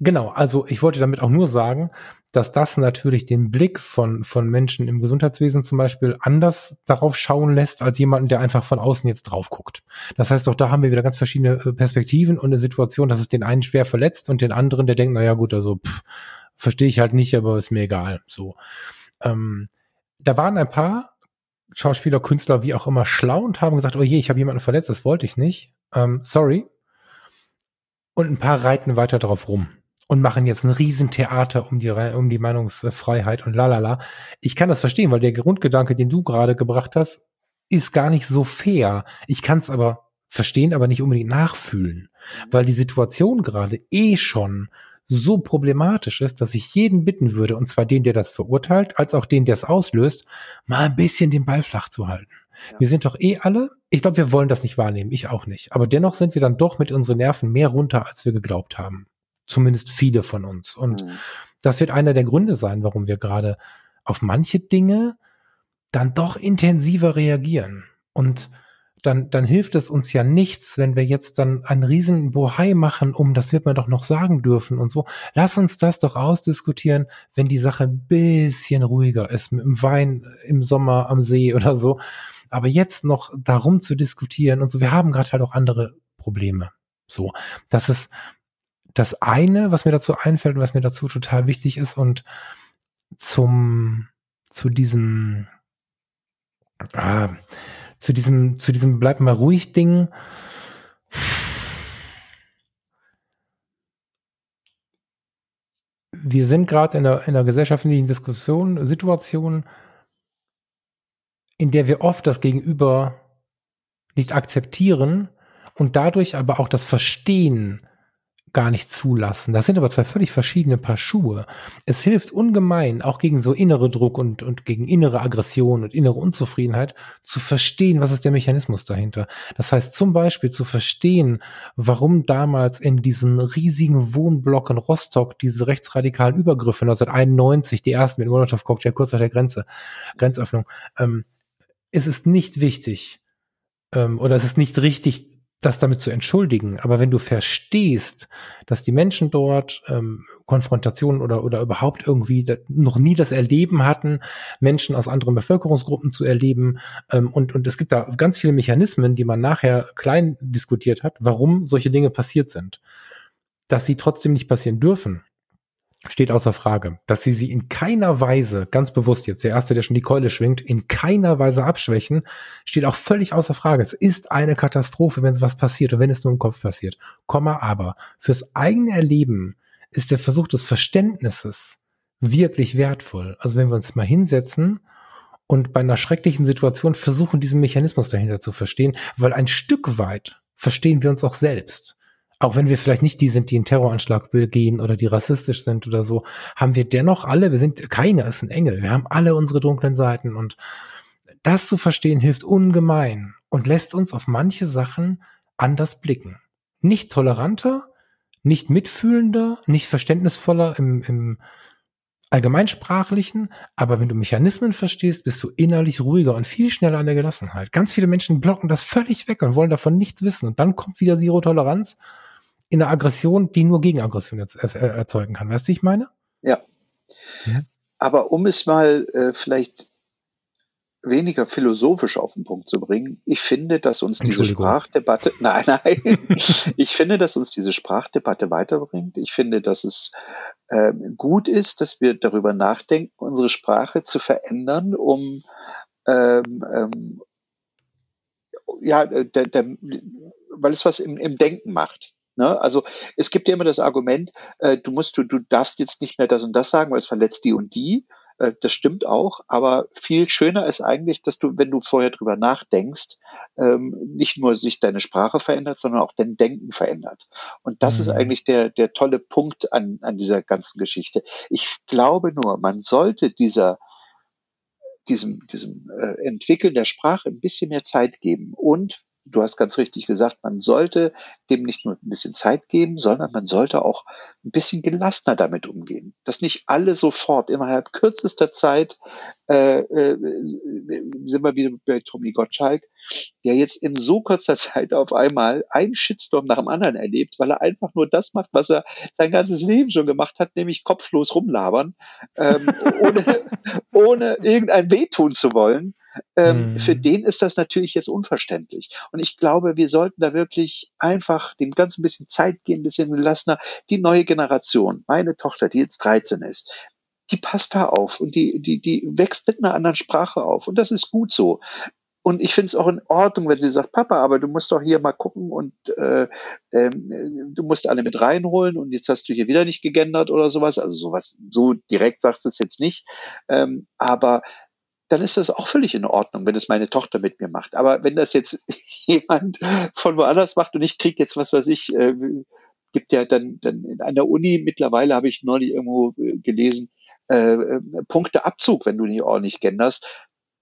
genau, also ich wollte damit auch nur sagen, dass das natürlich den Blick von, von Menschen im Gesundheitswesen zum Beispiel anders darauf schauen lässt, als jemanden, der einfach von außen jetzt drauf guckt. Das heißt, auch da haben wir wieder ganz verschiedene äh, Perspektiven und eine Situation, dass es den einen schwer verletzt und den anderen, der denkt, na ja, gut, also pff, verstehe ich halt nicht, aber ist mir egal. So. Ähm, da waren ein paar Schauspieler, Künstler, wie auch immer, schlau und haben gesagt, oh je, ich habe jemanden verletzt, das wollte ich nicht. Ähm, sorry. Und ein paar reiten weiter drauf rum und machen jetzt ein Riesentheater um die, um die Meinungsfreiheit und lalala. Ich kann das verstehen, weil der Grundgedanke, den du gerade gebracht hast, ist gar nicht so fair. Ich kann es aber verstehen, aber nicht unbedingt nachfühlen, weil die Situation gerade eh schon so problematisch ist, dass ich jeden bitten würde, und zwar den, der das verurteilt, als auch den, der es auslöst, mal ein bisschen den Ball flach zu halten. Ja. Wir sind doch eh alle, ich glaube, wir wollen das nicht wahrnehmen, ich auch nicht. Aber dennoch sind wir dann doch mit unseren Nerven mehr runter, als wir geglaubt haben. Zumindest viele von uns. Und mhm. das wird einer der Gründe sein, warum wir gerade auf manche Dinge dann doch intensiver reagieren. Und dann, dann hilft es uns ja nichts, wenn wir jetzt dann einen riesen Bohai machen, um das wird man doch noch sagen dürfen und so. Lass uns das doch ausdiskutieren, wenn die Sache ein bisschen ruhiger ist, mit dem Wein im Sommer am See oder so. Aber jetzt noch darum zu diskutieren und so, wir haben gerade halt auch andere Probleme. So, das ist, das eine, was mir dazu einfällt und was mir dazu total wichtig ist und zum, zu diesem, äh, zu diesem, zu diesem bleib mal ruhig Ding, wir sind gerade in einer, in einer gesellschaftlichen Diskussion, Situation, in der wir oft das Gegenüber nicht akzeptieren und dadurch aber auch das Verstehen gar nicht zulassen. Das sind aber zwei völlig verschiedene Paar Schuhe. Es hilft ungemein, auch gegen so innere Druck und, und gegen innere Aggression und innere Unzufriedenheit, zu verstehen, was ist der Mechanismus dahinter. Das heißt zum Beispiel zu verstehen, warum damals in diesem riesigen Wohnblock in Rostock diese rechtsradikalen Übergriffe 1991, die ersten mit Molotow-Cocktail kurz nach der Grenze, Grenzöffnung, ähm, es ist nicht wichtig, ähm, oder es ist nicht richtig, das damit zu entschuldigen. Aber wenn du verstehst, dass die Menschen dort ähm, Konfrontationen oder, oder überhaupt irgendwie noch nie das Erleben hatten, Menschen aus anderen Bevölkerungsgruppen zu erleben, ähm, und, und es gibt da ganz viele Mechanismen, die man nachher klein diskutiert hat, warum solche Dinge passiert sind. Dass sie trotzdem nicht passieren dürfen, steht außer Frage, dass sie sie in keiner Weise, ganz bewusst jetzt, der Erste, der schon die Keule schwingt, in keiner Weise abschwächen, steht auch völlig außer Frage. Es ist eine Katastrophe, wenn es was passiert und wenn es nur im Kopf passiert. Komma aber, fürs eigene Erleben ist der Versuch des Verständnisses wirklich wertvoll. Also wenn wir uns mal hinsetzen und bei einer schrecklichen Situation versuchen, diesen Mechanismus dahinter zu verstehen, weil ein Stück weit verstehen wir uns auch selbst auch wenn wir vielleicht nicht die sind, die einen Terroranschlag begehen oder die rassistisch sind oder so, haben wir dennoch alle, wir sind, keiner ist ein Engel, wir haben alle unsere dunklen Seiten und das zu verstehen hilft ungemein und lässt uns auf manche Sachen anders blicken. Nicht toleranter, nicht mitfühlender, nicht verständnisvoller im, im allgemeinsprachlichen, aber wenn du Mechanismen verstehst, bist du innerlich ruhiger und viel schneller an der Gelassenheit. Ganz viele Menschen blocken das völlig weg und wollen davon nichts wissen und dann kommt wieder Zero-Toleranz in einer Aggression, die nur Gegenaggression erzeugen kann. Weißt du, ich meine? Ja. ja. Aber um es mal äh, vielleicht weniger philosophisch auf den Punkt zu bringen, ich finde, dass uns diese Sprachdebatte, <laughs> nein, nein, ich finde, dass uns diese Sprachdebatte weiterbringt. Ich finde, dass es äh, gut ist, dass wir darüber nachdenken, unsere Sprache zu verändern, um ähm, ähm, ja, der, der, weil es was im, im Denken macht. Ne? Also es gibt ja immer das Argument, äh, du musst, du, du darfst jetzt nicht mehr das und das sagen, weil es verletzt die und die. Äh, das stimmt auch, aber viel schöner ist eigentlich, dass du, wenn du vorher drüber nachdenkst, ähm, nicht nur sich deine Sprache verändert, sondern auch dein Denken verändert. Und das mhm. ist eigentlich der, der tolle Punkt an, an dieser ganzen Geschichte. Ich glaube nur, man sollte dieser diesem, diesem äh, Entwickeln der Sprache ein bisschen mehr Zeit geben und du hast ganz richtig gesagt, man sollte dem nicht nur ein bisschen Zeit geben, sondern man sollte auch ein bisschen gelassener damit umgehen. Dass nicht alle sofort innerhalb kürzester Zeit äh, äh, sind wir wieder bei Tommy Gottschalk, der jetzt in so kurzer <laughs> Zeit auf einmal einen Shitstorm nach dem anderen erlebt, weil er einfach nur das macht, was er sein ganzes Leben schon gemacht hat, nämlich kopflos rumlabern, ähm, <laughs> ohne, ohne irgendein wehtun zu wollen ähm, mhm. Für den ist das natürlich jetzt unverständlich. Und ich glaube, wir sollten da wirklich einfach dem ganz ein bisschen Zeit geben, ein bisschen gelassener. Die neue Generation, meine Tochter, die jetzt 13 ist, die passt da auf und die, die, die wächst mit einer anderen Sprache auf. Und das ist gut so. Und ich finde es auch in Ordnung, wenn sie sagt, Papa, aber du musst doch hier mal gucken und äh, ähm, du musst alle mit reinholen und jetzt hast du hier wieder nicht gegendert oder sowas. Also sowas, so direkt sagt es jetzt nicht. Ähm, aber dann ist das auch völlig in Ordnung, wenn es meine Tochter mit mir macht. Aber wenn das jetzt <laughs> jemand von woanders macht und ich kriege jetzt was weiß ich, äh, gibt ja dann, dann an der Uni mittlerweile habe ich neulich irgendwo äh, gelesen, äh, äh, Punkteabzug, wenn du nicht ordentlich genderst.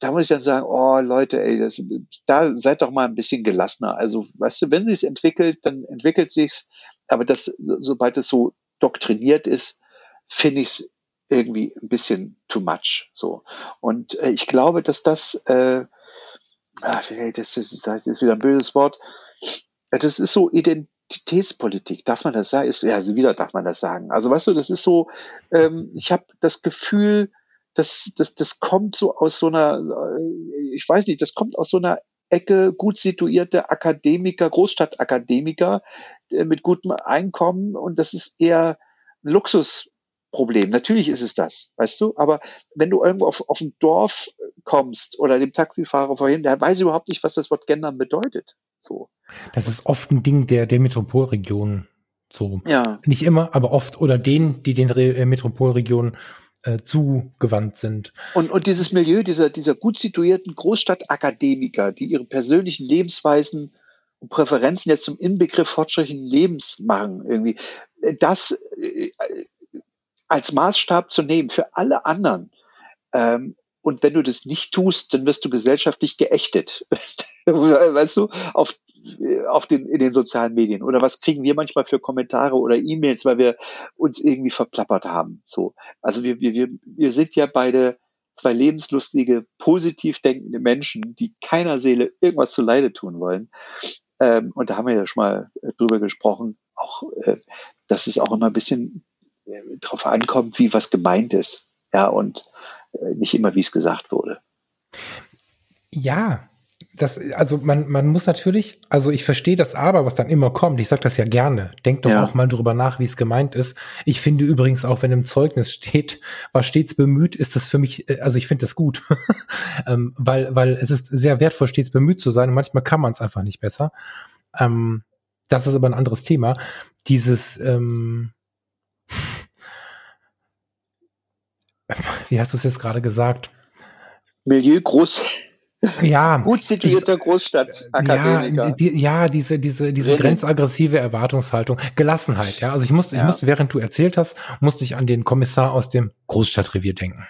Da muss ich dann sagen, oh Leute, ey, das, da seid doch mal ein bisschen gelassener. Also, weißt du, wenn sie es entwickelt, dann entwickelt sich's. Aber das, sobald es so doktriniert ist, finde ich es irgendwie ein bisschen too much. So. Und äh, ich glaube, dass das, äh, ach, das, ist, das ist wieder ein böses Wort, das ist so Identitätspolitik. Darf man das sagen? Ist, ja, wieder darf man das sagen. Also weißt du, das ist so, ähm, ich habe das Gefühl, dass das, das kommt so aus so einer, äh, ich weiß nicht, das kommt aus so einer Ecke gut situierte Akademiker, Großstadtakademiker äh, mit gutem Einkommen und das ist eher Luxus Problem. Natürlich ist es das, weißt du? Aber wenn du irgendwo auf, auf ein Dorf kommst oder dem Taxifahrer vorhin, der weiß überhaupt nicht, was das Wort gendern bedeutet. So. Das ist oft ein Ding der, der Metropolregion. So. Ja. Nicht immer, aber oft. Oder denen, die den Re äh, Metropolregionen äh, zugewandt sind. Und, und dieses Milieu dieser, dieser gut situierten Großstadtakademiker, die ihre persönlichen Lebensweisen und Präferenzen jetzt zum Inbegriff fortschrittlichen Lebens machen, irgendwie, das äh, als Maßstab zu nehmen für alle anderen. Ähm, und wenn du das nicht tust, dann wirst du gesellschaftlich geächtet. <laughs> weißt du, auf, auf den, in den sozialen Medien. Oder was kriegen wir manchmal für Kommentare oder E-Mails, weil wir uns irgendwie verplappert haben. So. Also wir, wir, wir, sind ja beide zwei lebenslustige, positiv denkende Menschen, die keiner Seele irgendwas zu Leide tun wollen. Ähm, und da haben wir ja schon mal äh, drüber gesprochen, auch, äh, dass es auch immer ein bisschen äh, drauf ankommt, wie was gemeint ist. Ja, und äh, nicht immer, wie es gesagt wurde. Ja, das, also man, man muss natürlich, also ich verstehe das aber, was dann immer kommt. Ich sage das ja gerne. Denkt doch ja. auch mal drüber nach, wie es gemeint ist. Ich finde übrigens auch, wenn im Zeugnis steht, war stets bemüht, ist das für mich, äh, also ich finde das gut, <laughs> ähm, weil, weil es ist sehr wertvoll, stets bemüht zu sein. Und manchmal kann man es einfach nicht besser. Ähm, das ist aber ein anderes Thema. Dieses, ähm, <laughs> wie hast du es jetzt gerade gesagt? Milieu groß. Ja. Gut situierter Großstadtakademiker. Ja, die, ja, diese, diese, diese grenzaggressive Erwartungshaltung. Gelassenheit, ja. Also ich musste, ja. ich musste, während du erzählt hast, musste ich an den Kommissar aus dem Großstadtrevier denken.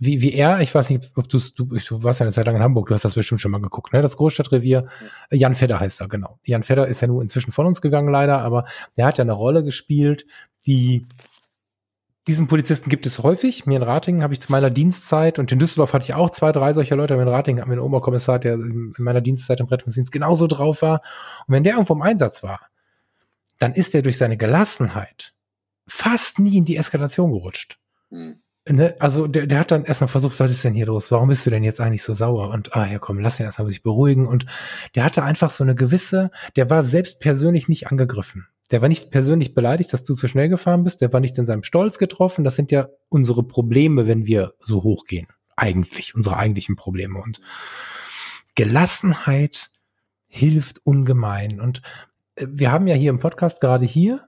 Wie, wie er, ich weiß nicht, ob du, du, du warst ja eine Zeit lang in Hamburg, du hast das bestimmt schon mal geguckt, ne? Das Großstadtrevier. Jan Fedder heißt er, genau. Jan Fedder ist ja nur inzwischen von uns gegangen, leider, aber der hat ja eine Rolle gespielt, die diesen Polizisten gibt es häufig. Mir in Ratingen habe ich zu meiner Dienstzeit und in Düsseldorf hatte ich auch zwei, drei solcher Leute. Aber in Ratingen haben wir einen Oberkommissar, der in meiner Dienstzeit im Rettungsdienst genauso drauf war. Und wenn der irgendwo im Einsatz war, dann ist er durch seine Gelassenheit fast nie in die Eskalation gerutscht. Mhm. Ne? Also der, der hat dann erstmal versucht, was ist denn hier los? Warum bist du denn jetzt eigentlich so sauer? Und ah ja, komm, lass ihn erstmal sich beruhigen. Und der hatte einfach so eine gewisse, der war selbst persönlich nicht angegriffen. Der war nicht persönlich beleidigt, dass du zu schnell gefahren bist. Der war nicht in seinem Stolz getroffen. Das sind ja unsere Probleme, wenn wir so hochgehen. Eigentlich, unsere eigentlichen Probleme. Und Gelassenheit hilft ungemein. Und äh, wir haben ja hier im Podcast gerade hier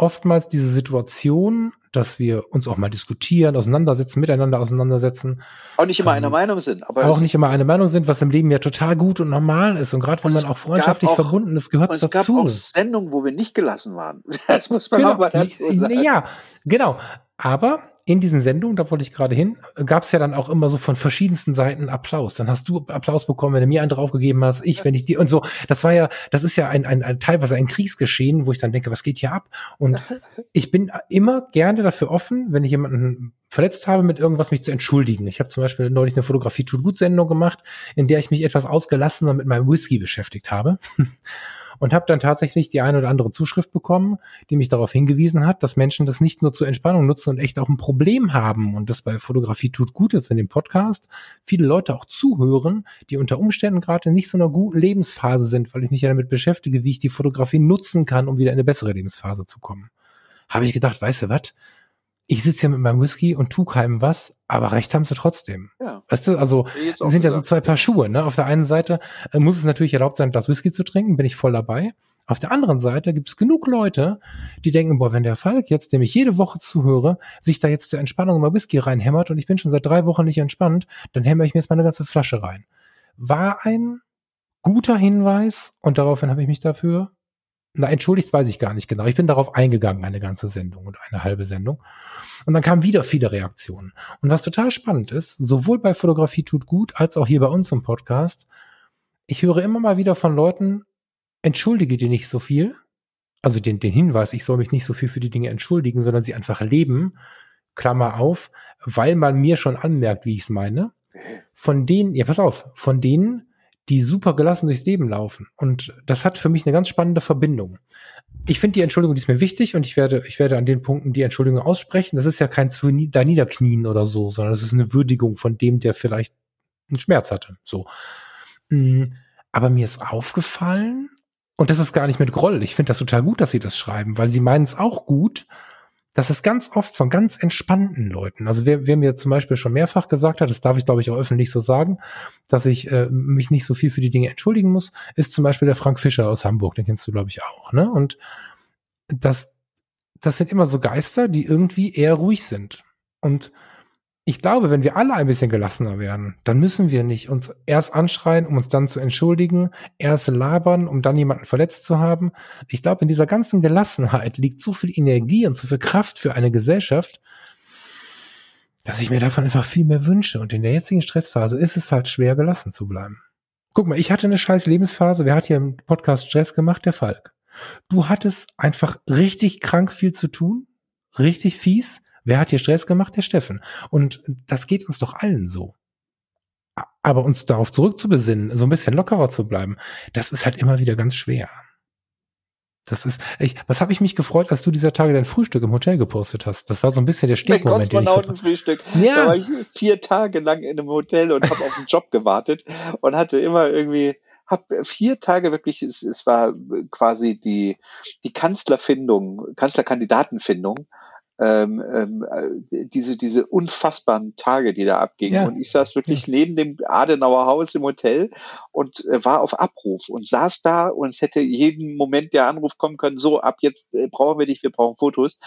oftmals diese Situation, dass wir uns auch mal diskutieren, auseinandersetzen, miteinander auseinandersetzen. Auch nicht immer ähm, einer Meinung sind. Aber auch nicht immer einer Meinung sind, was im Leben ja total gut und normal ist. Und gerade wenn man auch freundschaftlich auch, verbunden ist, gehört es dazu. Es gab auch Sendungen, wo wir nicht gelassen waren. <laughs> Das muss man genau. auch mal dazu sagen. Ja, genau. Aber in diesen Sendungen, da wollte ich gerade hin, gab es ja dann auch immer so von verschiedensten Seiten Applaus. Dann hast du Applaus bekommen, wenn du mir einen draufgegeben hast, ich, wenn ich dir und so. Das war ja, das ist ja ein, ein, ein teilweise ein Kriegsgeschehen, wo ich dann denke, was geht hier ab? Und <laughs> ich bin immer gerne dafür offen, wenn ich jemanden verletzt habe, mit irgendwas mich zu entschuldigen. Ich habe zum Beispiel neulich eine Fotografie tut gut Sendung gemacht, in der ich mich etwas ausgelassener mit meinem Whisky beschäftigt habe und habe dann tatsächlich die eine oder andere Zuschrift bekommen, die mich darauf hingewiesen hat, dass Menschen das nicht nur zur Entspannung nutzen und echt auch ein Problem haben und das bei Fotografie tut gut ist in dem Podcast, viele Leute auch zuhören, die unter Umständen gerade nicht so einer guten Lebensphase sind, weil ich mich ja damit beschäftige, wie ich die Fotografie nutzen kann, um wieder in eine bessere Lebensphase zu kommen. Habe ich gedacht, weißt du was? Ich sitze hier mit meinem Whisky und tu keinem was, aber recht haben sie trotzdem. Ja. Weißt du, also sind ja so zwei Paar Schuhe. Ne? Auf der einen Seite äh, muss es natürlich erlaubt sein, das Whisky zu trinken, bin ich voll dabei. Auf der anderen Seite gibt es genug Leute, die denken, boah, wenn der Falk jetzt, dem ich jede Woche zuhöre, sich da jetzt zur Entspannung mal Whisky reinhämmert und ich bin schon seit drei Wochen nicht entspannt, dann hämmer ich mir jetzt mal eine ganze Flasche rein. War ein guter Hinweis und daraufhin habe ich mich dafür na, entschuldigt weiß ich gar nicht genau. Ich bin darauf eingegangen, eine ganze Sendung und eine halbe Sendung. Und dann kamen wieder viele Reaktionen. Und was total spannend ist, sowohl bei Fotografie tut gut, als auch hier bei uns im Podcast, ich höre immer mal wieder von Leuten, entschuldige dir nicht so viel. Also den, den Hinweis, ich soll mich nicht so viel für die Dinge entschuldigen, sondern sie einfach leben. Klammer auf, weil man mir schon anmerkt, wie ich es meine. Von denen, ja, pass auf, von denen, die super gelassen durchs Leben laufen. Und das hat für mich eine ganz spannende Verbindung. Ich finde die Entschuldigung, die ist mir wichtig und ich werde, ich werde an den Punkten die Entschuldigung aussprechen. Das ist ja kein zu da niederknien oder so, sondern das ist eine Würdigung von dem, der vielleicht einen Schmerz hatte. So. Mm, aber mir ist aufgefallen, und das ist gar nicht mit Groll. Ich finde das total gut, dass sie das schreiben, weil sie meinen es auch gut, das ist ganz oft von ganz entspannten Leuten. Also wer, wer mir zum Beispiel schon mehrfach gesagt hat, das darf ich glaube ich auch öffentlich so sagen, dass ich äh, mich nicht so viel für die Dinge entschuldigen muss, ist zum Beispiel der Frank Fischer aus Hamburg, den kennst du glaube ich auch. Ne? Und das, das sind immer so Geister, die irgendwie eher ruhig sind. Und ich glaube, wenn wir alle ein bisschen gelassener werden, dann müssen wir nicht uns erst anschreien, um uns dann zu entschuldigen, erst labern, um dann jemanden verletzt zu haben. Ich glaube, in dieser ganzen Gelassenheit liegt so viel Energie und so viel Kraft für eine Gesellschaft, dass ich mir davon einfach viel mehr wünsche. Und in der jetzigen Stressphase ist es halt schwer, gelassen zu bleiben. Guck mal, ich hatte eine scheiß Lebensphase. Wer hat hier im Podcast Stress gemacht? Der Falk. Du hattest einfach richtig krank viel zu tun, richtig fies. Wer hat hier Stress gemacht? Der Steffen. Und das geht uns doch allen so. Aber uns darauf zurückzubesinnen, so ein bisschen lockerer zu bleiben, das ist halt immer wieder ganz schwer. Das ist, ich, was habe ich mich gefreut, als du dieser Tage dein Frühstück im Hotel gepostet hast. Das war so ein bisschen der Stegmoment. Kosmonautenfrühstück. Ja. Da war ich vier Tage lang in einem Hotel und habe auf einen Job gewartet und hatte immer irgendwie, hab vier Tage wirklich, es, es war quasi die, die Kanzlerfindung, Kanzlerkandidatenfindung ähm, ähm, äh, diese, diese unfassbaren Tage, die da abgingen. Ja. Und ich saß wirklich ja. neben dem Adenauer Haus im Hotel und äh, war auf Abruf und saß da und es hätte jeden Moment der Anruf kommen können, so ab jetzt äh, brauchen wir dich, wir brauchen Fotos.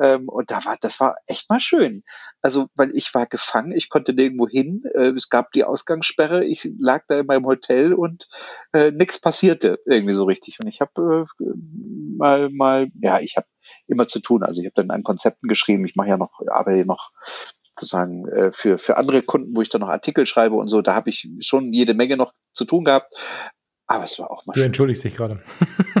Ähm, und da war, das war echt mal schön. Also, weil ich war gefangen, ich konnte nirgendwo hin, äh, es gab die Ausgangssperre, ich lag da in meinem Hotel und äh, nichts passierte irgendwie so richtig. Und ich habe äh, mal, mal, ja, ich habe immer zu tun. Also ich habe dann an Konzepten geschrieben, ich mache ja noch, arbeite noch sozusagen äh, für, für andere Kunden, wo ich dann noch Artikel schreibe und so, da habe ich schon jede Menge noch zu tun gehabt. Aber es war auch mal. Du entschuldigst dich gerade.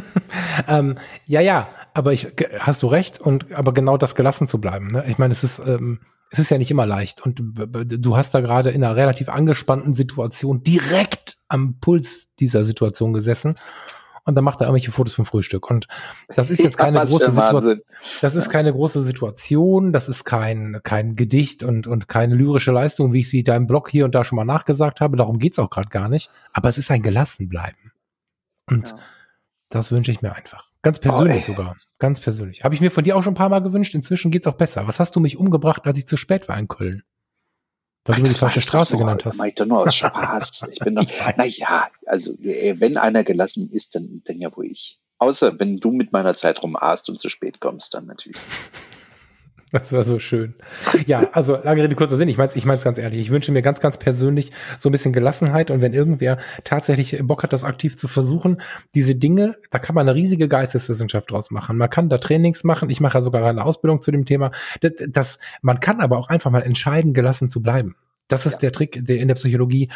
<laughs> ähm, ja, ja, aber ich hast du recht und aber genau das gelassen zu bleiben. Ne? Ich meine, es ist ähm, es ist ja nicht immer leicht und du hast da gerade in einer relativ angespannten Situation direkt am Puls dieser Situation gesessen und dann macht er irgendwelche Fotos vom Frühstück. Und das ist jetzt <laughs> keine große Situation. Das ist keine große Situation, das ist kein, kein Gedicht und, und keine lyrische Leistung, wie ich sie da im Blog hier und da schon mal nachgesagt habe. Darum geht's auch gerade gar nicht. Aber es ist ein Gelassenbleiben. Und ja. das wünsche ich mir einfach. Ganz persönlich oh, sogar. Ganz persönlich. Habe ich mir von dir auch schon ein paar Mal gewünscht. Inzwischen geht's auch besser. Was hast du mich umgebracht, als ich zu spät war in Köln? Weil Ach, du die falsche Straße nur, genannt hast. Ich doch nur aus Spaß. Ich bin doch, <laughs> naja, also äh, wenn einer gelassen ist, dann, dann ja wo ich. Außer wenn du mit meiner Zeit rumaßt und zu spät kommst, dann natürlich. <laughs> <laughs> Das war so schön. Ja, also lange Rede, kurzer Sinn. Ich meine es ich mein's ganz ehrlich. Ich wünsche mir ganz, ganz persönlich so ein bisschen Gelassenheit. Und wenn irgendwer tatsächlich Bock hat, das aktiv zu versuchen, diese Dinge, da kann man eine riesige Geisteswissenschaft draus machen. Man kann da Trainings machen. Ich mache ja sogar eine Ausbildung zu dem Thema. Das, das man kann aber auch einfach mal entscheiden, gelassen zu bleiben. Das ist ja. der Trick, der in der Psychologie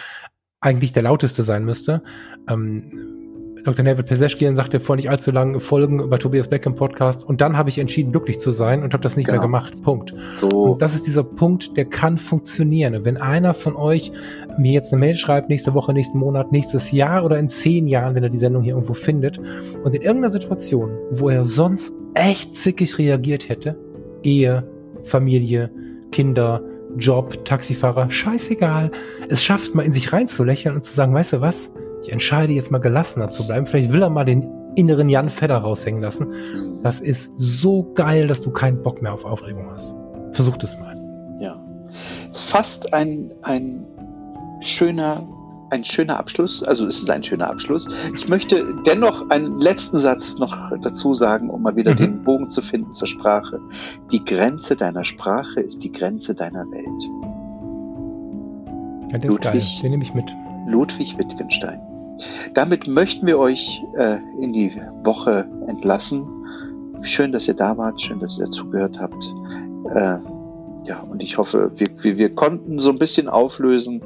eigentlich der lauteste sein müsste. Ähm, Dr. David Peseschkian sagte vor nicht allzu langen Folgen bei Tobias Beck im Podcast und dann habe ich entschieden, glücklich zu sein und habe das nicht genau. mehr gemacht. Punkt. So. Und das ist dieser Punkt, der kann funktionieren. Und wenn einer von euch mir jetzt eine Mail schreibt, nächste Woche, nächsten Monat, nächstes Jahr oder in zehn Jahren, wenn er die Sendung hier irgendwo findet und in irgendeiner Situation, wo er sonst echt zickig reagiert hätte, Ehe, Familie, Kinder, Job, Taxifahrer, scheißegal. Es schafft mal in sich reinzulächeln und zu sagen, weißt du was? Ich entscheide jetzt mal gelassener zu bleiben. Vielleicht will er mal den inneren Jan Fedder raushängen lassen. Das ist so geil, dass du keinen Bock mehr auf Aufregung hast. Versuch das mal. Ja. Es ist fast ein, ein schöner ein schöner Abschluss. Also es ist ein schöner Abschluss. Ich möchte dennoch einen letzten Satz noch dazu sagen, um mal wieder mhm. den Bogen zu finden zur Sprache. Die Grenze deiner Sprache ist die Grenze deiner Welt. Ja, der Ludwig, ist geil. Den nehme ich mit. Ludwig Wittgenstein. Damit möchten wir euch äh, in die Woche entlassen. Schön, dass ihr da wart, schön, dass ihr dazugehört habt. Äh, ja, und ich hoffe, wir, wir, wir konnten so ein bisschen auflösen,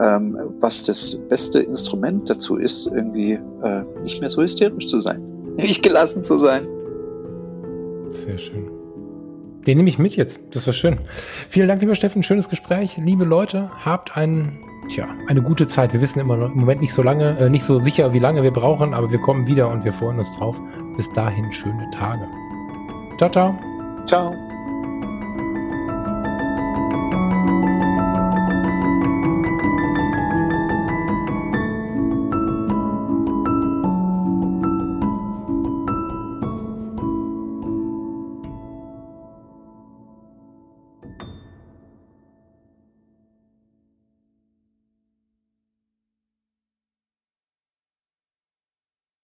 ähm, was das beste Instrument dazu ist, irgendwie äh, nicht mehr so hysterisch zu sein, <laughs> nicht gelassen zu sein. Sehr schön. Den nehme ich mit jetzt. Das war schön. Vielen Dank, lieber Steffen. Schönes Gespräch. Liebe Leute, habt einen, tja, eine gute Zeit. Wir wissen immer noch im Moment nicht so lange, äh, nicht so sicher, wie lange wir brauchen, aber wir kommen wieder und wir freuen uns drauf. Bis dahin schöne Tage. Ciao, ciao. Ciao.